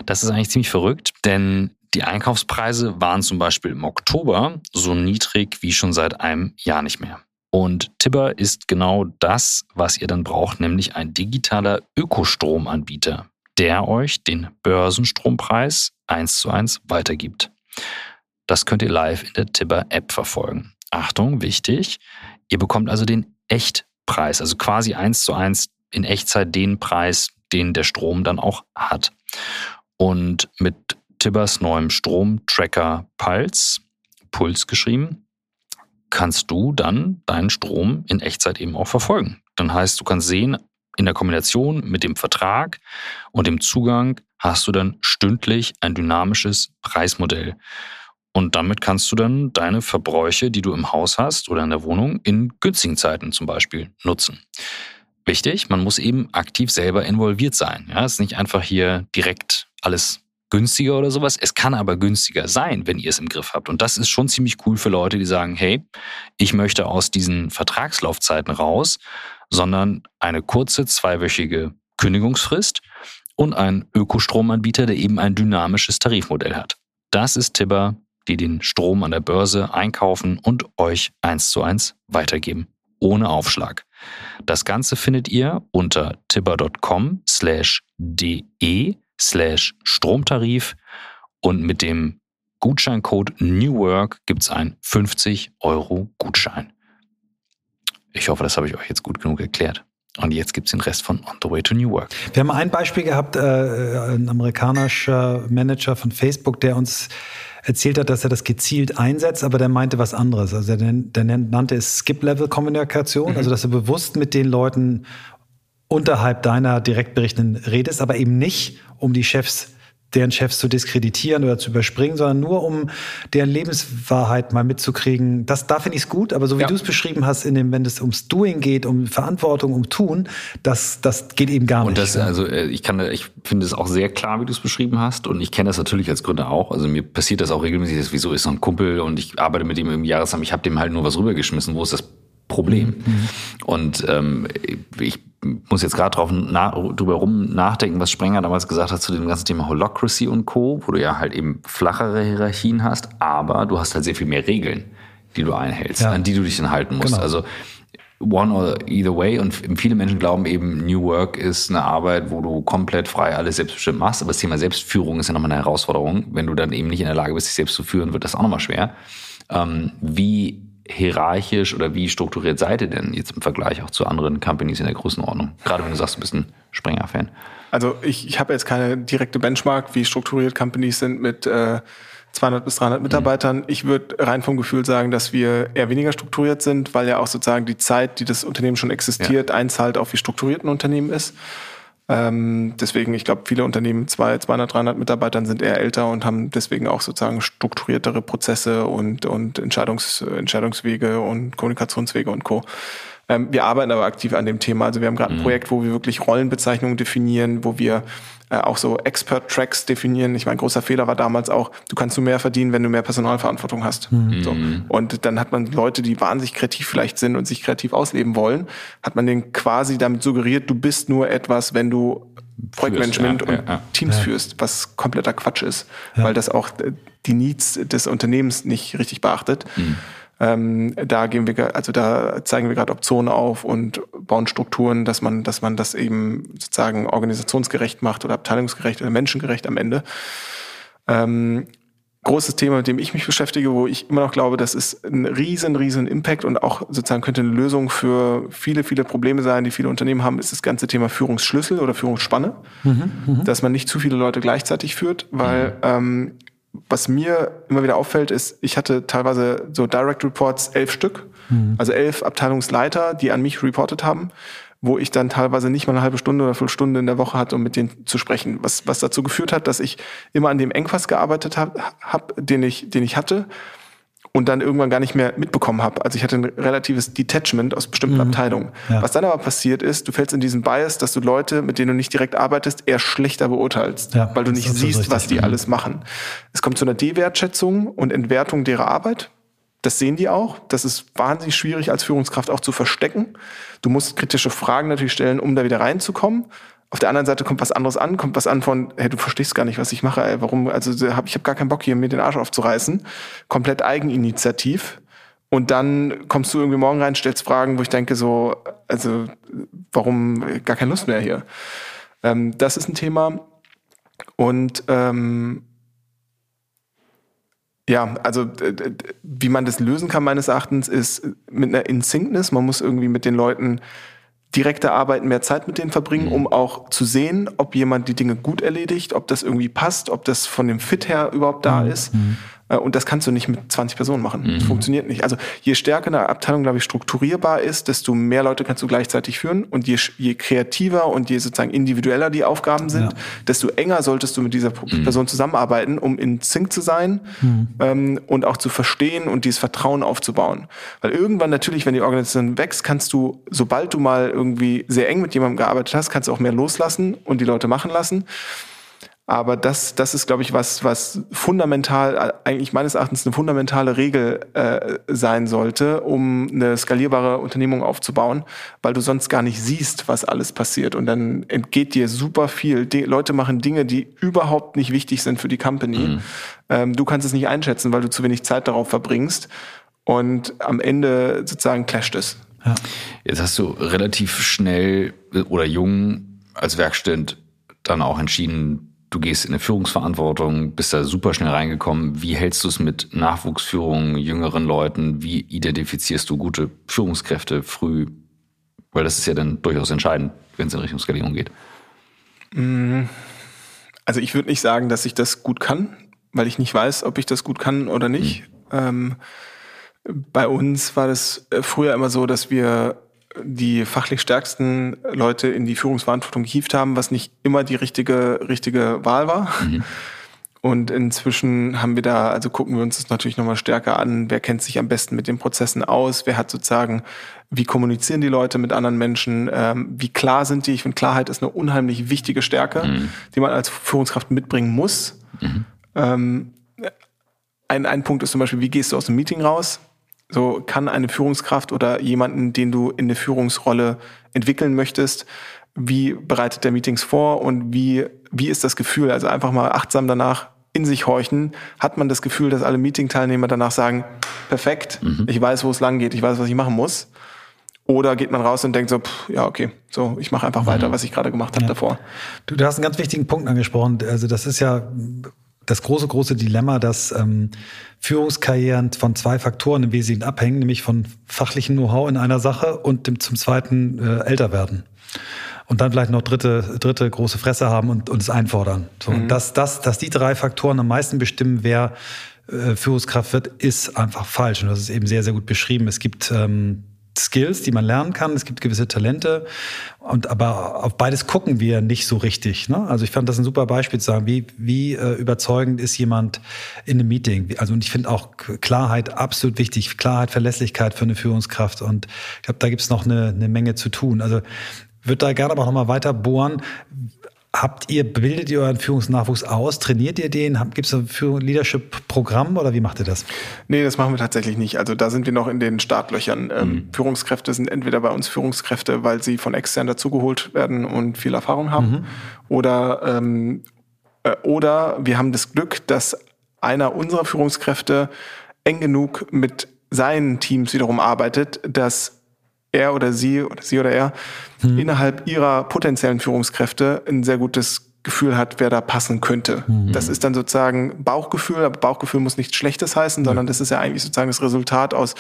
Das ist eigentlich ziemlich verrückt, denn die Einkaufspreise waren zum Beispiel im Oktober so niedrig wie schon seit einem Jahr nicht mehr. Und Tibber ist genau das, was ihr dann braucht, nämlich ein digitaler Ökostromanbieter, der euch den Börsenstrompreis eins zu eins weitergibt. Das könnt ihr live in der Tibber-App verfolgen. Achtung, wichtig, ihr bekommt also den Echtpreis, also quasi eins zu eins in Echtzeit den Preis, den der Strom dann auch hat. Und mit Tibbers neuem Stromtracker Pulse, Puls geschrieben, kannst du dann deinen Strom in Echtzeit eben auch verfolgen. Dann heißt, du kannst sehen, in der Kombination mit dem Vertrag und dem Zugang hast du dann stündlich ein dynamisches Preismodell. Und damit kannst du dann deine Verbräuche, die du im Haus hast oder in der Wohnung, in günstigen Zeiten zum Beispiel nutzen. Wichtig, man muss eben aktiv selber involviert sein. Ja, es ist nicht einfach hier direkt alles günstiger oder sowas. Es kann aber günstiger sein, wenn ihr es im Griff habt. Und das ist schon ziemlich cool für Leute, die sagen, hey, ich möchte aus diesen Vertragslaufzeiten raus, sondern eine kurze zweiwöchige Kündigungsfrist und ein Ökostromanbieter, der eben ein dynamisches Tarifmodell hat. Das ist Tibber, die den Strom an der Börse einkaufen und euch eins zu eins weitergeben. Ohne Aufschlag. Das Ganze findet ihr unter tibber.com slash de slash Stromtarif und mit dem Gutscheincode New Work gibt es einen 50 Euro Gutschein. Ich hoffe, das habe ich euch jetzt gut genug erklärt. Und jetzt gibt es den Rest von On the Way to New Work. Wir haben ein Beispiel gehabt, äh, ein amerikanischer Manager von Facebook, der uns erzählt hat, dass er das gezielt einsetzt, aber der meinte was anderes. Also der, der nannte es Skip-Level-Kommunikation, mhm. also dass er bewusst mit den Leuten unterhalb deiner Direktberichtenden redest, aber eben nicht, um die Chefs deren Chefs zu diskreditieren oder zu überspringen, sondern nur um deren Lebenswahrheit mal mitzukriegen. Das, da finde ich es gut, aber so wie ja. du es beschrieben hast, in dem, wenn es ums Doing geht, um Verantwortung, um Tun, das, das geht eben gar und nicht. Und das, also äh, ich kann, ich finde es auch sehr klar, wie du es beschrieben hast. Und ich kenne das natürlich als Gründer auch. Also mir passiert das auch regelmäßig. Das, wieso ist so ein Kumpel und ich arbeite mit ihm im Jahresamt, ich habe dem halt nur was rübergeschmissen. Wo ist das Problem? Mhm. Und ähm, ich muss jetzt gerade drauf na, drüber rum nachdenken, was Sprenger damals gesagt hat zu dem ganzen Thema Holocracy und Co., wo du ja halt eben flachere Hierarchien hast, aber du hast halt sehr viel mehr Regeln, die du einhältst, ja. an die du dich dann halten musst. Genau. Also one or either way und viele Menschen glauben eben, New Work ist eine Arbeit, wo du komplett frei alles selbstbestimmt machst, aber das Thema Selbstführung ist ja nochmal eine Herausforderung. Wenn du dann eben nicht in der Lage bist, dich selbst zu führen, wird das auch nochmal schwer. Ähm, wie hierarchisch oder wie strukturiert seid ihr denn jetzt im Vergleich auch zu anderen Companies in der Größenordnung? Gerade wenn du sagst, du bist ein Springer-Fan. Also ich, ich habe jetzt keine direkte Benchmark, wie strukturiert Companies sind mit äh, 200 bis 300 Mitarbeitern. Mhm. Ich würde rein vom Gefühl sagen, dass wir eher weniger strukturiert sind, weil ja auch sozusagen die Zeit, die das Unternehmen schon existiert, ja. einzahlt auf wie strukturiert ein Unternehmen ist. Ähm, deswegen, ich glaube, viele Unternehmen, zwei, 200, 300 Mitarbeitern sind eher älter und haben deswegen auch sozusagen strukturiertere Prozesse und, und Entscheidungs, Entscheidungswege und Kommunikationswege und Co. Ähm, wir arbeiten aber aktiv an dem Thema. Also wir haben gerade ein mhm. Projekt, wo wir wirklich Rollenbezeichnungen definieren, wo wir äh, auch so Expert-Tracks definieren. Ich meine, großer Fehler war damals auch, du kannst nur mehr verdienen, wenn du mehr Personalverantwortung hast. Mhm. So. Und dann hat man Leute, die wahnsinnig kreativ vielleicht sind und sich kreativ ausleben wollen, hat man denen quasi damit suggeriert, du bist nur etwas, wenn du Projektmanagement ja, und ja, Teams ja. führst, was kompletter Quatsch ist, weil das auch äh, die Needs des Unternehmens nicht richtig beachtet. Mhm. Ähm, da gehen wir, also da zeigen wir gerade Optionen auf und bauen Strukturen, dass man, dass man das eben sozusagen organisationsgerecht macht oder abteilungsgerecht oder menschengerecht am Ende. Ähm, großes Thema, mit dem ich mich beschäftige, wo ich immer noch glaube, das ist ein riesen, riesen Impact und auch sozusagen könnte eine Lösung für viele, viele Probleme sein, die viele Unternehmen haben, ist das ganze Thema Führungsschlüssel oder Führungsspanne, mhm, mhm. dass man nicht zu viele Leute gleichzeitig führt, weil ähm, was mir immer wieder auffällt, ist, ich hatte teilweise so Direct Reports elf Stück, mhm. also elf Abteilungsleiter, die an mich reportet haben, wo ich dann teilweise nicht mal eine halbe Stunde oder fünf Stunden in der Woche hatte, um mit denen zu sprechen. Was, was dazu geführt hat, dass ich immer an dem Engpass gearbeitet habe, hab, den, ich, den ich hatte und dann irgendwann gar nicht mehr mitbekommen habe. Also ich hatte ein relatives Detachment aus bestimmten mhm. Abteilungen. Ja. Was dann aber passiert ist, du fällst in diesen Bias, dass du Leute, mit denen du nicht direkt arbeitest, eher schlechter beurteilst, ja, weil du nicht siehst, was die mhm. alles machen. Es kommt zu einer Dewertschätzung und Entwertung derer Arbeit. Das sehen die auch. Das ist wahnsinnig schwierig als Führungskraft auch zu verstecken. Du musst kritische Fragen natürlich stellen, um da wieder reinzukommen. Auf der anderen Seite kommt was anderes an, kommt was an von, hey, du verstehst gar nicht, was ich mache, ey, warum, also hab, ich habe gar keinen Bock hier, mir den Arsch aufzureißen. Komplett Eigeninitiativ. Und dann kommst du irgendwie morgen rein, stellst Fragen, wo ich denke so, also warum gar keine Lust mehr hier? Ähm, das ist ein Thema. Und ähm, ja, also wie man das lösen kann meines Erachtens ist mit einer Insyncness. Man muss irgendwie mit den Leuten direkte Arbeiten mehr Zeit mit denen verbringen, mhm. um auch zu sehen, ob jemand die Dinge gut erledigt, ob das irgendwie passt, ob das von dem Fit her überhaupt da mhm. ist. Äh, und das kannst du nicht mit 20 Personen machen. Das mhm. funktioniert nicht. Also je stärker eine Abteilung, glaube ich, strukturierbar ist, desto mehr Leute kannst du gleichzeitig führen. Und je, je kreativer und je sozusagen individueller die Aufgaben sind, ja. desto enger solltest du mit dieser mhm. Person zusammenarbeiten, um in Sync zu sein mhm. ähm, und auch zu verstehen und dieses Vertrauen aufzubauen. Weil irgendwann natürlich, wenn die Organisation wächst, kannst du, sobald du mal irgendwie sehr eng mit jemandem gearbeitet hast, kannst du auch mehr loslassen und die Leute machen lassen. Aber das, das ist, glaube ich, was, was fundamental, eigentlich meines Erachtens eine fundamentale Regel äh, sein sollte, um eine skalierbare Unternehmung aufzubauen, weil du sonst gar nicht siehst, was alles passiert. Und dann entgeht dir super viel. Die Leute machen Dinge, die überhaupt nicht wichtig sind für die Company. Mhm. Ähm, du kannst es nicht einschätzen, weil du zu wenig Zeit darauf verbringst. Und am Ende sozusagen clasht es. Ja. Jetzt hast du relativ schnell oder jung als Werkstudent dann auch entschieden, du gehst in eine Führungsverantwortung, bist da super schnell reingekommen. Wie hältst du es mit Nachwuchsführung, jüngeren Leuten? Wie identifizierst du gute Führungskräfte früh? Weil das ist ja dann durchaus entscheidend, wenn es in Richtung Skalierung geht. Mm, also ich würde nicht sagen, dass ich das gut kann, weil ich nicht weiß, ob ich das gut kann oder nicht. Mhm. Ähm, bei uns war das äh, früher immer so, dass wir die fachlich stärksten Leute in die Führungsverantwortung gehievt haben, was nicht immer die richtige, richtige Wahl war. Mhm. Und inzwischen haben wir da, also gucken wir uns das natürlich nochmal stärker an, wer kennt sich am besten mit den Prozessen aus, wer hat sozusagen, wie kommunizieren die Leute mit anderen Menschen, ähm, wie klar sind die. Ich finde, Klarheit ist eine unheimlich wichtige Stärke, mhm. die man als Führungskraft mitbringen muss. Mhm. Ähm, ein, ein Punkt ist zum Beispiel, wie gehst du aus dem Meeting raus? So kann eine Führungskraft oder jemanden, den du in eine Führungsrolle entwickeln möchtest, wie bereitet der Meetings vor und wie, wie ist das Gefühl? Also einfach mal achtsam danach in sich horchen. Hat man das Gefühl, dass alle Meeting-Teilnehmer danach sagen, perfekt, mhm. ich weiß, wo es lang geht, ich weiß, was ich machen muss? Oder geht man raus und denkt so, pff, ja, okay, so, ich mache einfach weiter, mhm. was ich gerade gemacht habe ja. davor. Du, du hast einen ganz wichtigen Punkt angesprochen. Also das ist ja das große, große Dilemma, dass ähm, Führungskarrieren von zwei Faktoren im Wesentlichen abhängen, nämlich von fachlichem Know-how in einer Sache und dem, zum zweiten äh, älter werden. Und dann vielleicht noch dritte, dritte große Fresse haben und, und es einfordern. So, mhm. dass, dass, dass die drei Faktoren am meisten bestimmen, wer äh, Führungskraft wird, ist einfach falsch. Und das ist eben sehr, sehr gut beschrieben. Es gibt ähm, Skills, die man lernen kann, es gibt gewisse Talente. Und aber auf beides gucken wir nicht so richtig. Ne? Also ich fand das ein super Beispiel zu sagen, wie, wie äh, überzeugend ist jemand in einem Meeting. Also und ich finde auch Klarheit absolut wichtig, Klarheit, Verlässlichkeit für eine Führungskraft. Und ich glaube, da gibt es noch eine, eine Menge zu tun. Also würde da gerne aber noch mal weiter bohren. Habt ihr, bildet ihr euren Führungsnachwuchs aus? Trainiert ihr den? Gibt es ein Leadership-Programm oder wie macht ihr das? Nee, das machen wir tatsächlich nicht. Also da sind wir noch in den Startlöchern. Ähm, mhm. Führungskräfte sind entweder bei uns Führungskräfte, weil sie von extern dazugeholt werden und viel Erfahrung haben. Mhm. Oder, ähm, äh, oder wir haben das Glück, dass einer unserer Führungskräfte eng genug mit seinen Teams wiederum arbeitet, dass er oder sie oder sie oder er hm. innerhalb ihrer potenziellen Führungskräfte ein sehr gutes Gefühl hat, wer da passen könnte. Mhm. Das ist dann sozusagen Bauchgefühl, aber Bauchgefühl muss nichts Schlechtes heißen, sondern das ist ja eigentlich sozusagen das Resultat aus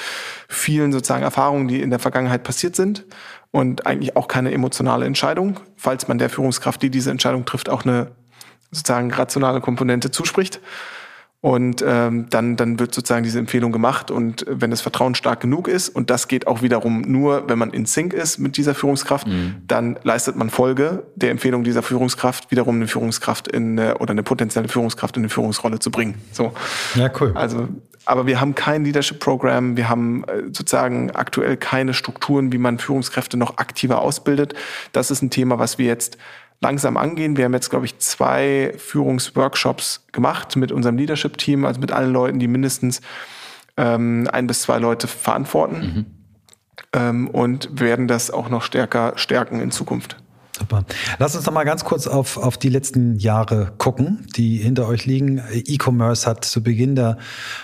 vielen sozusagen Erfahrungen, die in der Vergangenheit passiert sind und eigentlich auch keine emotionale Entscheidung, falls man der Führungskraft, die diese Entscheidung trifft, auch eine sozusagen rationale Komponente zuspricht. Und ähm, dann, dann wird sozusagen diese Empfehlung gemacht. Und wenn das Vertrauen stark genug ist, und das geht auch wiederum nur, wenn man in Sync ist mit dieser Führungskraft, mhm. dann leistet man Folge der Empfehlung dieser Führungskraft, wiederum eine Führungskraft in oder eine potenzielle Führungskraft in eine Führungsrolle zu bringen. So. Ja, cool. Also, aber wir haben kein Leadership-Programm, wir haben äh, sozusagen aktuell keine Strukturen, wie man Führungskräfte noch aktiver ausbildet. Das ist ein Thema, was wir jetzt langsam angehen. Wir haben jetzt, glaube ich, zwei Führungsworkshops gemacht mit unserem Leadership-Team, also mit allen Leuten, die mindestens ähm, ein bis zwei Leute verantworten. Mhm. Ähm, und werden das auch noch stärker stärken in Zukunft. Super. Lass uns noch mal ganz kurz auf, auf die letzten Jahre gucken, die hinter euch liegen. E-Commerce hat zu Beginn der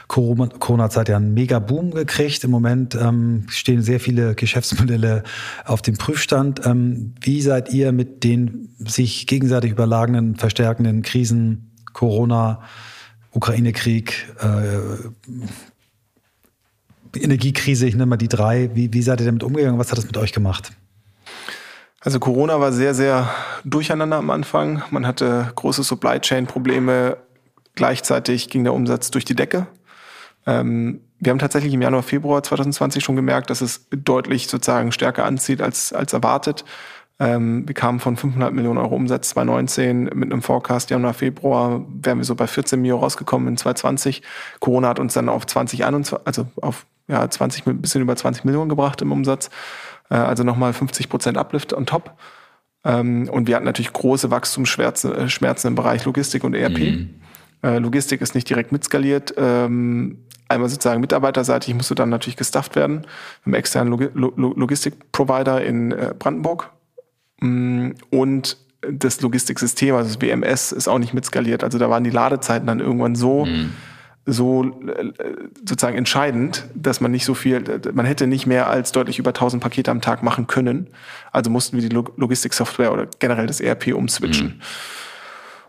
Corona-Zeit ja einen Mega-Boom gekriegt. Im Moment ähm, stehen sehr viele Geschäftsmodelle auf dem Prüfstand. Ähm, wie seid ihr mit den sich gegenseitig überlagenen, verstärkenden Krisen, Corona, Ukraine-Krieg, äh, Energiekrise, ich nenne mal die drei, wie, wie seid ihr damit umgegangen? Was hat das mit euch gemacht? Also Corona war sehr, sehr durcheinander am Anfang. Man hatte große Supply Chain Probleme. Gleichzeitig ging der Umsatz durch die Decke. Ähm, wir haben tatsächlich im Januar, Februar 2020 schon gemerkt, dass es deutlich sozusagen stärker anzieht als, als erwartet. Ähm, wir kamen von 500 Millionen Euro Umsatz 2019 mit einem Forecast Januar, Februar wären wir so bei 14 Millionen rausgekommen in 2020. Corona hat uns dann auf 2021, also auf ja, 20, ein bisschen über 20 Millionen gebracht im Umsatz. Äh, also nochmal 50 Prozent Uplift on top. Ähm, und wir hatten natürlich große Wachstumsschmerzen äh, im Bereich Logistik und ERP. Mhm. Äh, Logistik ist nicht direkt mitskaliert. Ähm, einmal sozusagen mitarbeiterseitig musste dann natürlich gestafft werden. Einem externen Log Log Logistikprovider in Brandenburg. Mm, und das Logistiksystem, also das WMS, ist auch nicht mitskaliert. Also da waren die Ladezeiten dann irgendwann so mhm so äh, sozusagen entscheidend, dass man nicht so viel, man hätte nicht mehr als deutlich über 1000 Pakete am Tag machen können. Also mussten wir die Logistiksoftware oder generell das ERP umswitchen. Mhm.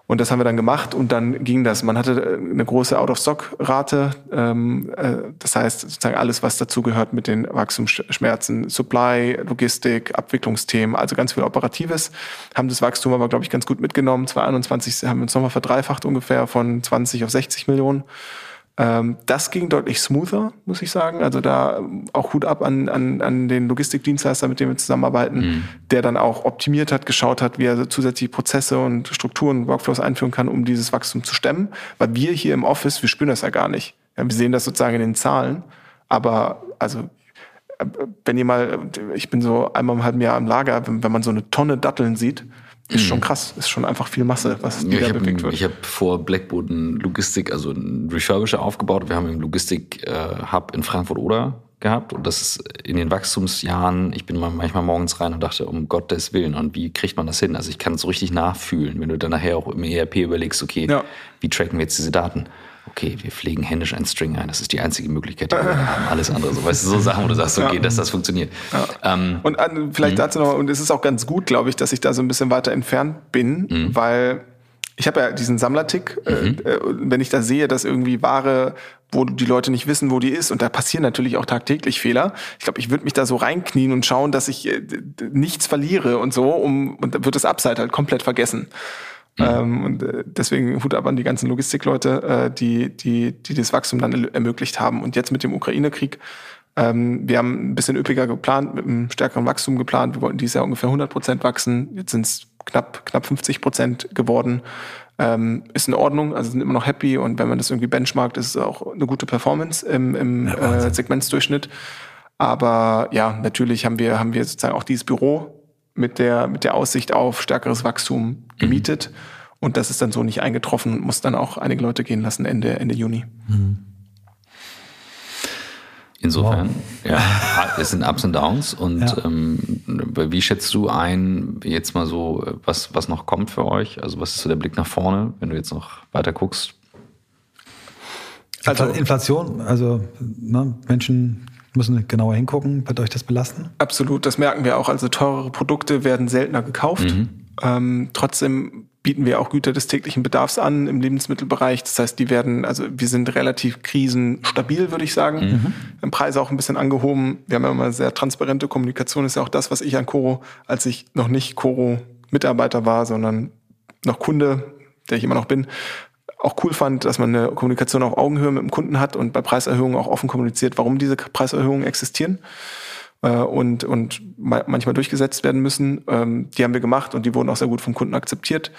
Und das haben wir dann gemacht und dann ging das. Man hatte äh, eine große Out-of-Stock-Rate. Ähm, äh, das heißt sozusagen alles, was dazu gehört mit den Wachstumsschmerzen, Supply, Logistik, Abwicklungsthemen, also ganz viel Operatives. Haben das Wachstum aber, glaube ich, ganz gut mitgenommen. 2021 haben wir uns nochmal verdreifacht ungefähr von 20 auf 60 Millionen. Ähm, das ging deutlich smoother, muss ich sagen. Also da auch Hut ab an, an, an den Logistikdienstleister, mit dem wir zusammenarbeiten, mhm. der dann auch optimiert hat, geschaut hat, wie er zusätzliche Prozesse und Strukturen, Workflows einführen kann, um dieses Wachstum zu stemmen. Weil wir hier im Office, wir spüren das ja gar nicht. Ja, wir sehen das sozusagen in den Zahlen. Aber also wenn ihr mal, ich bin so einmal im halben Jahr im Lager, wenn, wenn man so eine Tonne Datteln sieht, ist schon mhm. krass, ist schon einfach viel Masse, was ja, da bewegt wird. Ich habe vor Blackboard Logistik, also ein Refurbisher aufgebaut. Wir haben einen Logistik-Hub in Frankfurt-Oder gehabt und das ist in den Wachstumsjahren, ich bin manchmal morgens rein und dachte, um Gottes Willen, und wie kriegt man das hin? Also ich kann es so richtig nachfühlen, wenn du dann nachher auch im ERP überlegst, okay, ja. wie tracken wir jetzt diese Daten? Okay, wir pflegen händisch einen String ein. Das ist die einzige Möglichkeit, die wir haben. Alles andere, so, weißt du, so Sachen, wo du sagst, okay, ja. dass das funktioniert. Ja. Ähm, und an, vielleicht mh. dazu noch, und es ist auch ganz gut, glaube ich, dass ich da so ein bisschen weiter entfernt bin, mh. weil ich habe ja diesen Sammlertick, äh, mhm. äh, wenn ich da sehe, dass irgendwie Ware, wo die Leute nicht wissen, wo die ist, und da passieren natürlich auch tagtäglich Fehler. Ich glaube, ich würde mich da so reinknien und schauen, dass ich äh, nichts verliere und so, um und dann wird das Upside halt komplett vergessen. Mhm. Ähm, und äh, deswegen Hut ab an die ganzen Logistikleute, äh, die, die, die das Wachstum dann ermöglicht haben. Und jetzt mit dem Ukraine-Krieg Ähm, wir haben ein bisschen üppiger geplant, mit einem stärkeren Wachstum geplant. Wir wollten dieses Jahr ungefähr 100 Prozent wachsen. Jetzt sind es knapp, knapp 50 Prozent geworden. Ähm, ist in Ordnung, also sind immer noch happy und wenn man das irgendwie benchmarkt, ist es auch eine gute Performance im, im ja, äh, Segmentsdurchschnitt. Aber ja, natürlich haben wir, haben wir sozusagen auch dieses Büro mit der, mit der Aussicht auf stärkeres Wachstum gemietet. Mhm. Und das ist dann so nicht eingetroffen und muss dann auch einige Leute gehen lassen Ende, Ende Juni. Mhm. Insofern, wow. ja, es sind Ups und Downs. Und ja. ähm, wie schätzt du ein, jetzt mal so, was, was noch kommt für euch? Also was ist so der Blick nach vorne, wenn du jetzt noch weiter guckst? Also Inflation, also ne, Menschen müssen genauer hingucken, wird euch das belasten? Absolut, das merken wir auch. Also teurere Produkte werden seltener gekauft. Mhm. Ähm, trotzdem bieten wir auch Güter des täglichen Bedarfs an im Lebensmittelbereich. Das heißt, die werden, also wir sind relativ krisenstabil, würde ich sagen. Mhm. Preise auch ein bisschen angehoben. Wir haben ja immer sehr transparente Kommunikation. Das ist ja auch das, was ich an Coro, als ich noch nicht Coro-Mitarbeiter war, sondern noch Kunde, der ich immer noch bin, auch cool fand, dass man eine Kommunikation auf Augenhöhe mit dem Kunden hat und bei Preiserhöhungen auch offen kommuniziert, warum diese Preiserhöhungen existieren äh, und, und manchmal durchgesetzt werden müssen. Ähm, die haben wir gemacht und die wurden auch sehr gut vom Kunden akzeptiert.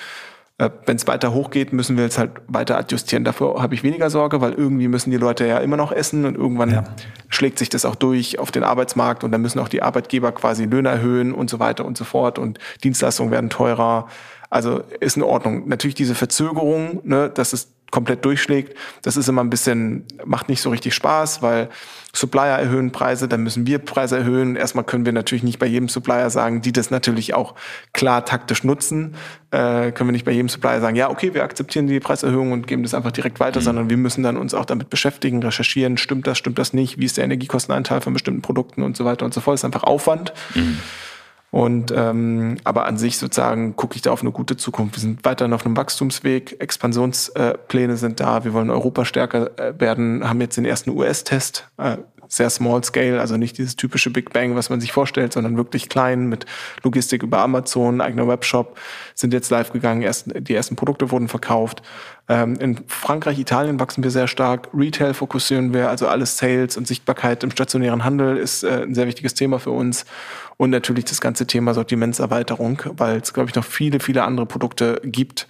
Äh, Wenn es weiter hochgeht, müssen wir jetzt halt weiter adjustieren. Dafür habe ich weniger Sorge, weil irgendwie müssen die Leute ja immer noch essen und irgendwann ja. schlägt sich das auch durch auf den Arbeitsmarkt und dann müssen auch die Arbeitgeber quasi Löhne erhöhen und so weiter und so fort und Dienstleistungen werden teurer. Also ist in Ordnung. Natürlich diese Verzögerung, ne, dass es komplett durchschlägt, das ist immer ein bisschen, macht nicht so richtig Spaß, weil Supplier erhöhen Preise, dann müssen wir Preise erhöhen. Erstmal können wir natürlich nicht bei jedem Supplier sagen, die das natürlich auch klar taktisch nutzen, äh, können wir nicht bei jedem Supplier sagen, ja, okay, wir akzeptieren die Preiserhöhung und geben das einfach direkt weiter, mhm. sondern wir müssen dann uns auch damit beschäftigen, recherchieren, stimmt das, stimmt das nicht, wie ist der Energiekostenanteil von bestimmten Produkten und so weiter und so fort. Das ist einfach Aufwand. Mhm. Und ähm, aber an sich sozusagen gucke ich da auf eine gute Zukunft. Wir sind weiterhin auf einem Wachstumsweg, Expansionspläne äh, sind da, wir wollen Europa stärker äh, werden, haben jetzt den ersten US-Test, äh, sehr small scale, also nicht dieses typische Big Bang, was man sich vorstellt, sondern wirklich klein mit Logistik über Amazon, eigener Webshop, sind jetzt live gegangen, erst, die ersten Produkte wurden verkauft. Ähm, in Frankreich, Italien wachsen wir sehr stark, Retail fokussieren wir, also alles Sales und Sichtbarkeit im stationären Handel ist äh, ein sehr wichtiges Thema für uns. Und natürlich das ganze Thema Sortimentserweiterung, weil es, glaube ich, noch viele, viele andere Produkte gibt,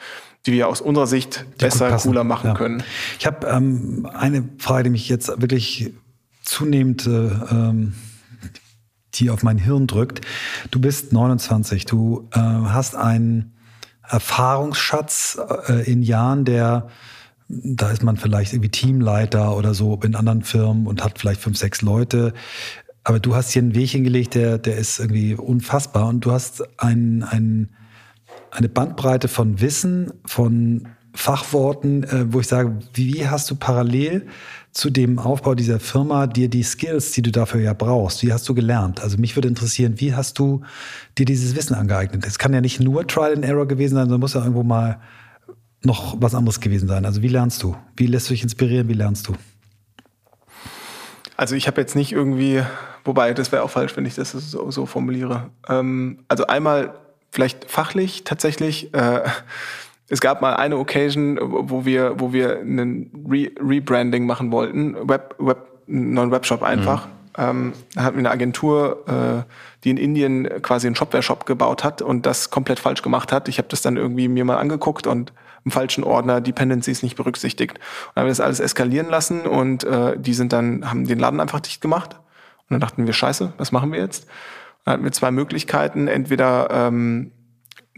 die wir aus unserer Sicht die besser, cooler machen ja. können. Ich habe ähm, eine Frage, die mich jetzt wirklich zunehmend äh, ähm, die auf mein Hirn drückt. Du bist 29, du äh, hast einen Erfahrungsschatz äh, in Jahren, der da ist man vielleicht irgendwie Teamleiter oder so in anderen Firmen und hat vielleicht fünf, sechs Leute. Aber du hast hier einen Weg hingelegt, der, der ist irgendwie unfassbar. Und du hast ein, ein, eine Bandbreite von Wissen, von Fachworten, äh, wo ich sage, wie hast du parallel zu dem Aufbau dieser Firma dir die Skills, die du dafür ja brauchst, wie hast du gelernt? Also mich würde interessieren, wie hast du dir dieses Wissen angeeignet? Es kann ja nicht nur Trial and Error gewesen sein, sondern muss ja irgendwo mal noch was anderes gewesen sein. Also wie lernst du? Wie lässt du dich inspirieren? Wie lernst du? Also ich habe jetzt nicht irgendwie Wobei, das wäre auch falsch, wenn ich das so, so formuliere. Ähm, also einmal vielleicht fachlich tatsächlich. Äh, es gab mal eine Occasion, wo wir, wo wir einen Re Rebranding machen wollten, Web, Web, einen neuen Webshop einfach. Mhm. Ähm, da hatten wir eine Agentur, äh, die in Indien quasi einen Shopware-Shop gebaut hat und das komplett falsch gemacht hat. Ich habe das dann irgendwie mir mal angeguckt und im falschen Ordner Dependencies nicht berücksichtigt. Und dann haben wir das alles eskalieren lassen und äh, die sind dann, haben den Laden einfach dicht gemacht und dann dachten wir, scheiße, was machen wir jetzt? Dann hatten wir zwei Möglichkeiten, entweder ähm,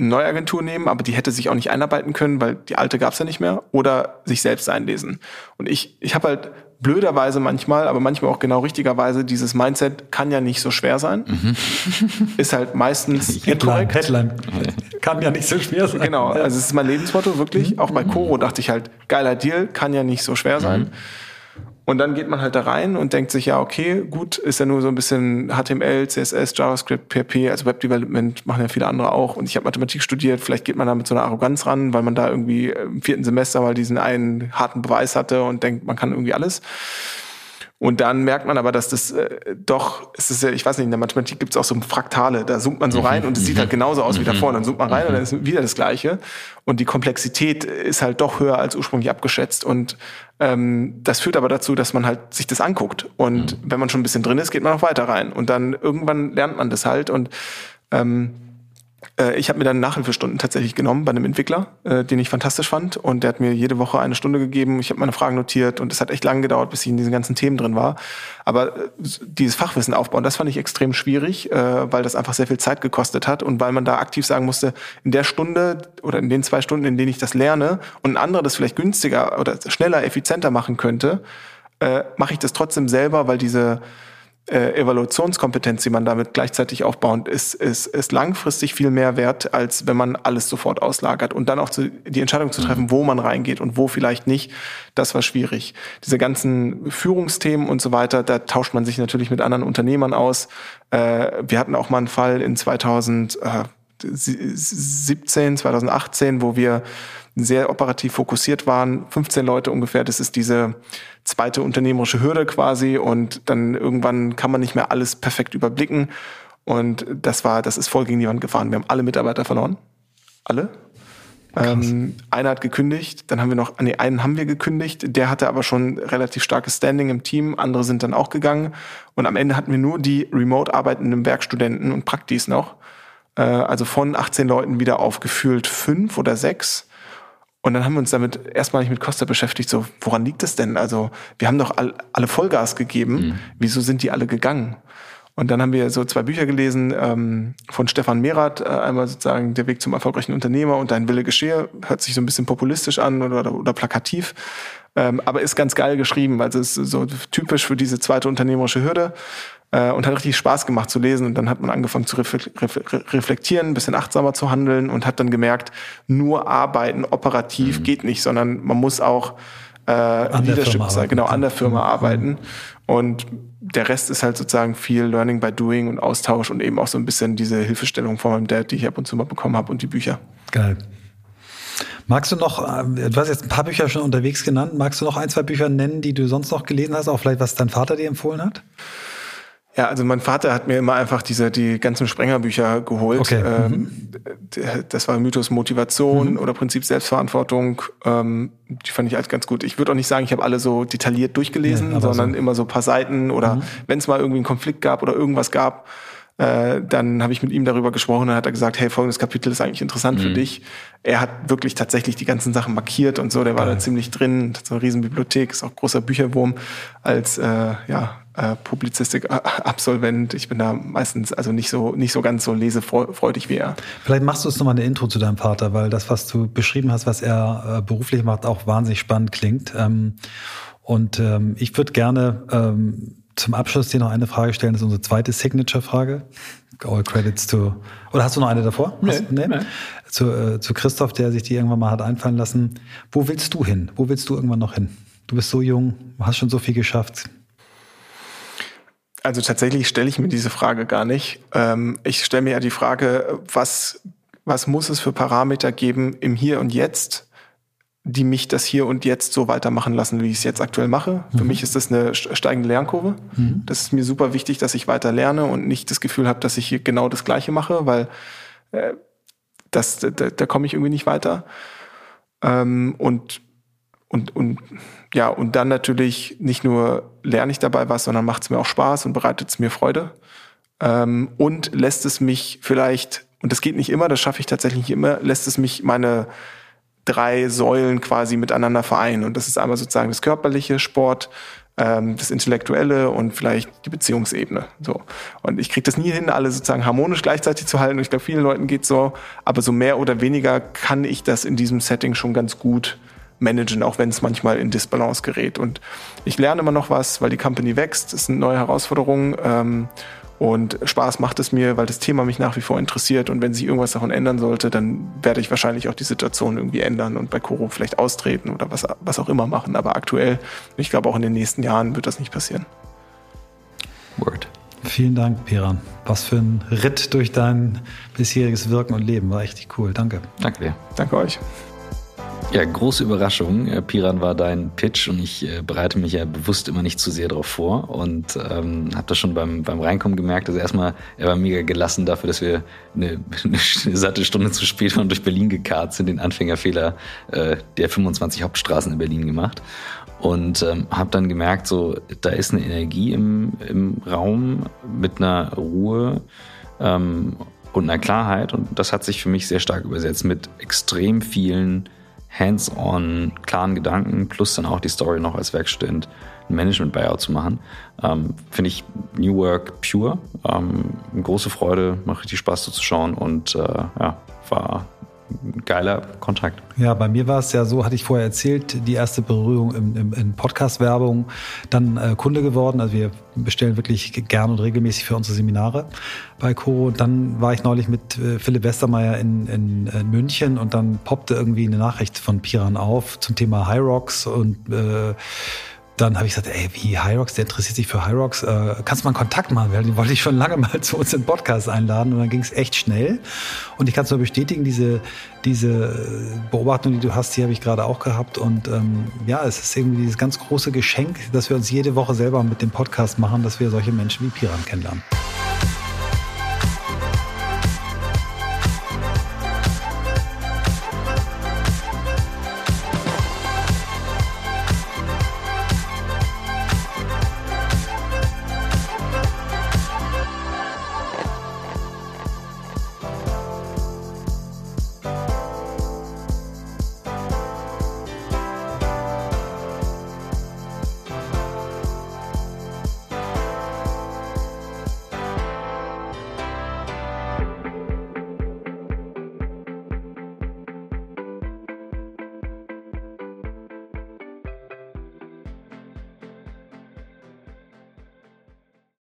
neue Agentur nehmen, aber die hätte sich auch nicht einarbeiten können, weil die alte gab's ja nicht mehr, oder sich selbst einlesen. Und ich, ich habe halt blöderweise manchmal, aber manchmal auch genau richtigerweise, dieses Mindset kann ja nicht so schwer sein. Mhm. Ist halt meistens Headline, Headline. Kann ja nicht so schwer sein. Genau, also es ist mein Lebensmotto, wirklich. Mhm. Auch bei Coro dachte ich halt, geiler Deal, kann ja nicht so schwer sein. Mhm. Und dann geht man halt da rein und denkt sich, ja, okay, gut, ist ja nur so ein bisschen HTML, CSS, JavaScript, PHP, also Web Development machen ja viele andere auch. Und ich habe Mathematik studiert, vielleicht geht man da mit so einer Arroganz ran, weil man da irgendwie im vierten Semester mal diesen einen harten Beweis hatte und denkt, man kann irgendwie alles. Und dann merkt man aber, dass das äh, doch, es ist ja, ich weiß nicht, in der Mathematik gibt es auch so Fraktale, da zoomt man so rein und es sieht halt genauso aus wie davor. Dann zoomt man rein und dann ist wieder das Gleiche. Und die Komplexität ist halt doch höher als ursprünglich abgeschätzt. Und ähm, das führt aber dazu, dass man halt sich das anguckt. Und wenn man schon ein bisschen drin ist, geht man auch weiter rein. Und dann irgendwann lernt man das halt. Und ähm, äh, ich habe mir dann Nachhilfestunden tatsächlich genommen bei einem Entwickler, äh, den ich fantastisch fand. Und der hat mir jede Woche eine Stunde gegeben. Ich habe meine Fragen notiert und es hat echt lange gedauert, bis ich in diesen ganzen Themen drin war. Aber äh, dieses Fachwissen aufbauen, das fand ich extrem schwierig, äh, weil das einfach sehr viel Zeit gekostet hat und weil man da aktiv sagen musste, in der Stunde oder in den zwei Stunden, in denen ich das lerne und ein anderer das vielleicht günstiger oder schneller, effizienter machen könnte, äh, mache ich das trotzdem selber, weil diese äh, Evaluationskompetenz, die man damit gleichzeitig aufbaut, ist, ist, ist langfristig viel mehr wert, als wenn man alles sofort auslagert. Und dann auch zu, die Entscheidung zu treffen, wo man reingeht und wo vielleicht nicht, das war schwierig. Diese ganzen Führungsthemen und so weiter, da tauscht man sich natürlich mit anderen Unternehmern aus. Äh, wir hatten auch mal einen Fall in 2017, 2018, wo wir sehr operativ fokussiert waren, 15 Leute ungefähr. Das ist diese zweite unternehmerische Hürde quasi und dann irgendwann kann man nicht mehr alles perfekt überblicken. Und das war, das ist voll gegen die Wand gefahren. Wir haben alle Mitarbeiter verloren. Alle. Ähm, einer hat gekündigt, dann haben wir noch, nee, einen haben wir gekündigt, der hatte aber schon relativ starkes Standing im Team, andere sind dann auch gegangen und am Ende hatten wir nur die remote arbeitenden Werkstudenten und Praktis noch. Äh, also von 18 Leuten wieder aufgefühlt fünf oder sechs. Und dann haben wir uns damit erstmal nicht mit Costa beschäftigt, so, woran liegt es denn? Also, wir haben doch all, alle Vollgas gegeben, mhm. wieso sind die alle gegangen? Und dann haben wir so zwei Bücher gelesen ähm, von Stefan Merath, äh, einmal sozusagen Der Weg zum erfolgreichen Unternehmer und Dein Wille geschehe, hört sich so ein bisschen populistisch an oder, oder, oder plakativ, ähm, aber ist ganz geil geschrieben, also ist so typisch für diese zweite unternehmerische Hürde äh, und hat richtig Spaß gemacht zu lesen. Und dann hat man angefangen zu reflektieren, ein bisschen achtsamer zu handeln und hat dann gemerkt, nur arbeiten operativ mhm. geht nicht, sondern man muss auch äh, Leadership sein, genau, an der Firma mhm. arbeiten. Und der Rest ist halt sozusagen viel Learning by Doing und Austausch und eben auch so ein bisschen diese Hilfestellung von meinem Dad, die ich ab und zu mal bekommen habe und die Bücher. Geil. Magst du noch, äh, du hast jetzt ein paar Bücher schon unterwegs genannt, magst du noch ein, zwei Bücher nennen, die du sonst noch gelesen hast, auch vielleicht was dein Vater dir empfohlen hat? Ja, also mein Vater hat mir immer einfach diese die ganzen Sprengerbücher geholt. Okay. Ähm, mhm. Das war Mythos Motivation mhm. oder Prinzip Selbstverantwortung. Ähm, die fand ich halt ganz gut. Ich würde auch nicht sagen, ich habe alle so detailliert durchgelesen, ja, sondern so. immer so paar Seiten oder mhm. wenn es mal irgendwie einen Konflikt gab oder irgendwas gab, äh, dann habe ich mit ihm darüber gesprochen und hat er gesagt, hey, folgendes Kapitel ist eigentlich interessant mhm. für dich. Er hat wirklich tatsächlich die ganzen Sachen markiert und so, der war ja. da ziemlich drin, hat so eine riesen Bibliothek, ist auch großer Bücherwurm als äh, ja, äh, Publizistik-Absolvent. Ich bin da meistens also nicht so nicht so ganz so lesefreudig wie er. Vielleicht machst du uns nochmal eine Intro zu deinem Vater, weil das, was du beschrieben hast, was er äh, beruflich macht, auch wahnsinnig spannend klingt. Ähm, und ähm, ich würde gerne ähm, zum Abschluss dir noch eine Frage stellen. Das ist unsere zweite Signature-Frage. All credits to. Oder hast du noch eine davor? Nee, hast, nee? nee. Zu, äh, zu Christoph, der sich die irgendwann mal hat einfallen lassen. Wo willst du hin? Wo willst du irgendwann noch hin? Du bist so jung, hast schon so viel geschafft. Also tatsächlich stelle ich mir diese Frage gar nicht. Ähm, ich stelle mir ja die Frage, was, was muss es für Parameter geben im Hier und Jetzt, die mich das hier und jetzt so weitermachen lassen, wie ich es jetzt aktuell mache. Mhm. Für mich ist das eine steigende Lernkurve. Mhm. Das ist mir super wichtig, dass ich weiter lerne und nicht das Gefühl habe, dass ich hier genau das Gleiche mache, weil äh, das, da, da komme ich irgendwie nicht weiter. Ähm, und, und, und ja, und dann natürlich nicht nur lerne ich dabei was, sondern macht es mir auch Spaß und bereitet es mir Freude. Ähm, und lässt es mich vielleicht, und das geht nicht immer, das schaffe ich tatsächlich nicht immer, lässt es mich meine drei Säulen quasi miteinander vereinen. Und das ist einmal sozusagen das körperliche Sport, ähm, das Intellektuelle und vielleicht die Beziehungsebene. So. Und ich kriege das nie hin, alle sozusagen harmonisch gleichzeitig zu halten. Und ich glaube, vielen Leuten geht so, aber so mehr oder weniger kann ich das in diesem Setting schon ganz gut managen, auch wenn es manchmal in Disbalance gerät. Und ich lerne immer noch was, weil die Company wächst. Es sind neue Herausforderungen. Ähm, und Spaß macht es mir, weil das Thema mich nach wie vor interessiert. Und wenn sich irgendwas davon ändern sollte, dann werde ich wahrscheinlich auch die Situation irgendwie ändern und bei Koro vielleicht austreten oder was, was auch immer machen. Aber aktuell, ich glaube auch in den nächsten Jahren wird das nicht passieren. Word. Vielen Dank, Piran. Was für ein Ritt durch dein bisheriges Wirken und Leben. War echt cool. Danke. Danke dir. Danke euch. Ja, große Überraschung. Äh, Piran war dein Pitch und ich äh, bereite mich ja bewusst immer nicht zu sehr darauf vor und ähm, habe das schon beim, beim Reinkommen gemerkt. Also erstmal, er war mega gelassen dafür, dass wir eine, eine satte Stunde zu spät waren durch Berlin gekarrt sind, den Anfängerfehler äh, der 25 Hauptstraßen in Berlin gemacht. Und ähm, habe dann gemerkt, so da ist eine Energie im, im Raum mit einer Ruhe ähm, und einer Klarheit. Und das hat sich für mich sehr stark übersetzt mit extrem vielen hands-on, klaren Gedanken, plus dann auch die Story noch als Werkstudent ein Management-Buyout zu machen. Ähm, Finde ich New Work pure. Ähm, große Freude, macht richtig Spaß zuzuschauen und äh, ja, war geiler Kontakt. Ja, bei mir war es ja so, hatte ich vorher erzählt, die erste Berührung im, im, in Podcast-Werbung, dann äh, Kunde geworden. Also wir bestellen wirklich gern und regelmäßig für unsere Seminare bei Coro. Dann war ich neulich mit äh, Philipp Westermeier in, in, in, München und dann poppte irgendwie eine Nachricht von Piran auf zum Thema High Rocks und äh, dann habe ich gesagt, ey, wie Hyrox, der interessiert sich für Hyrox, äh, kannst du mal einen Kontakt machen? Weil den wollte ich schon lange mal zu uns im Podcast einladen und dann ging es echt schnell. Und ich kann es nur bestätigen, diese, diese Beobachtung, die du hast, die habe ich gerade auch gehabt. Und ähm, ja, es ist irgendwie dieses ganz große Geschenk, dass wir uns jede Woche selber mit dem Podcast machen, dass wir solche Menschen wie Piran kennenlernen.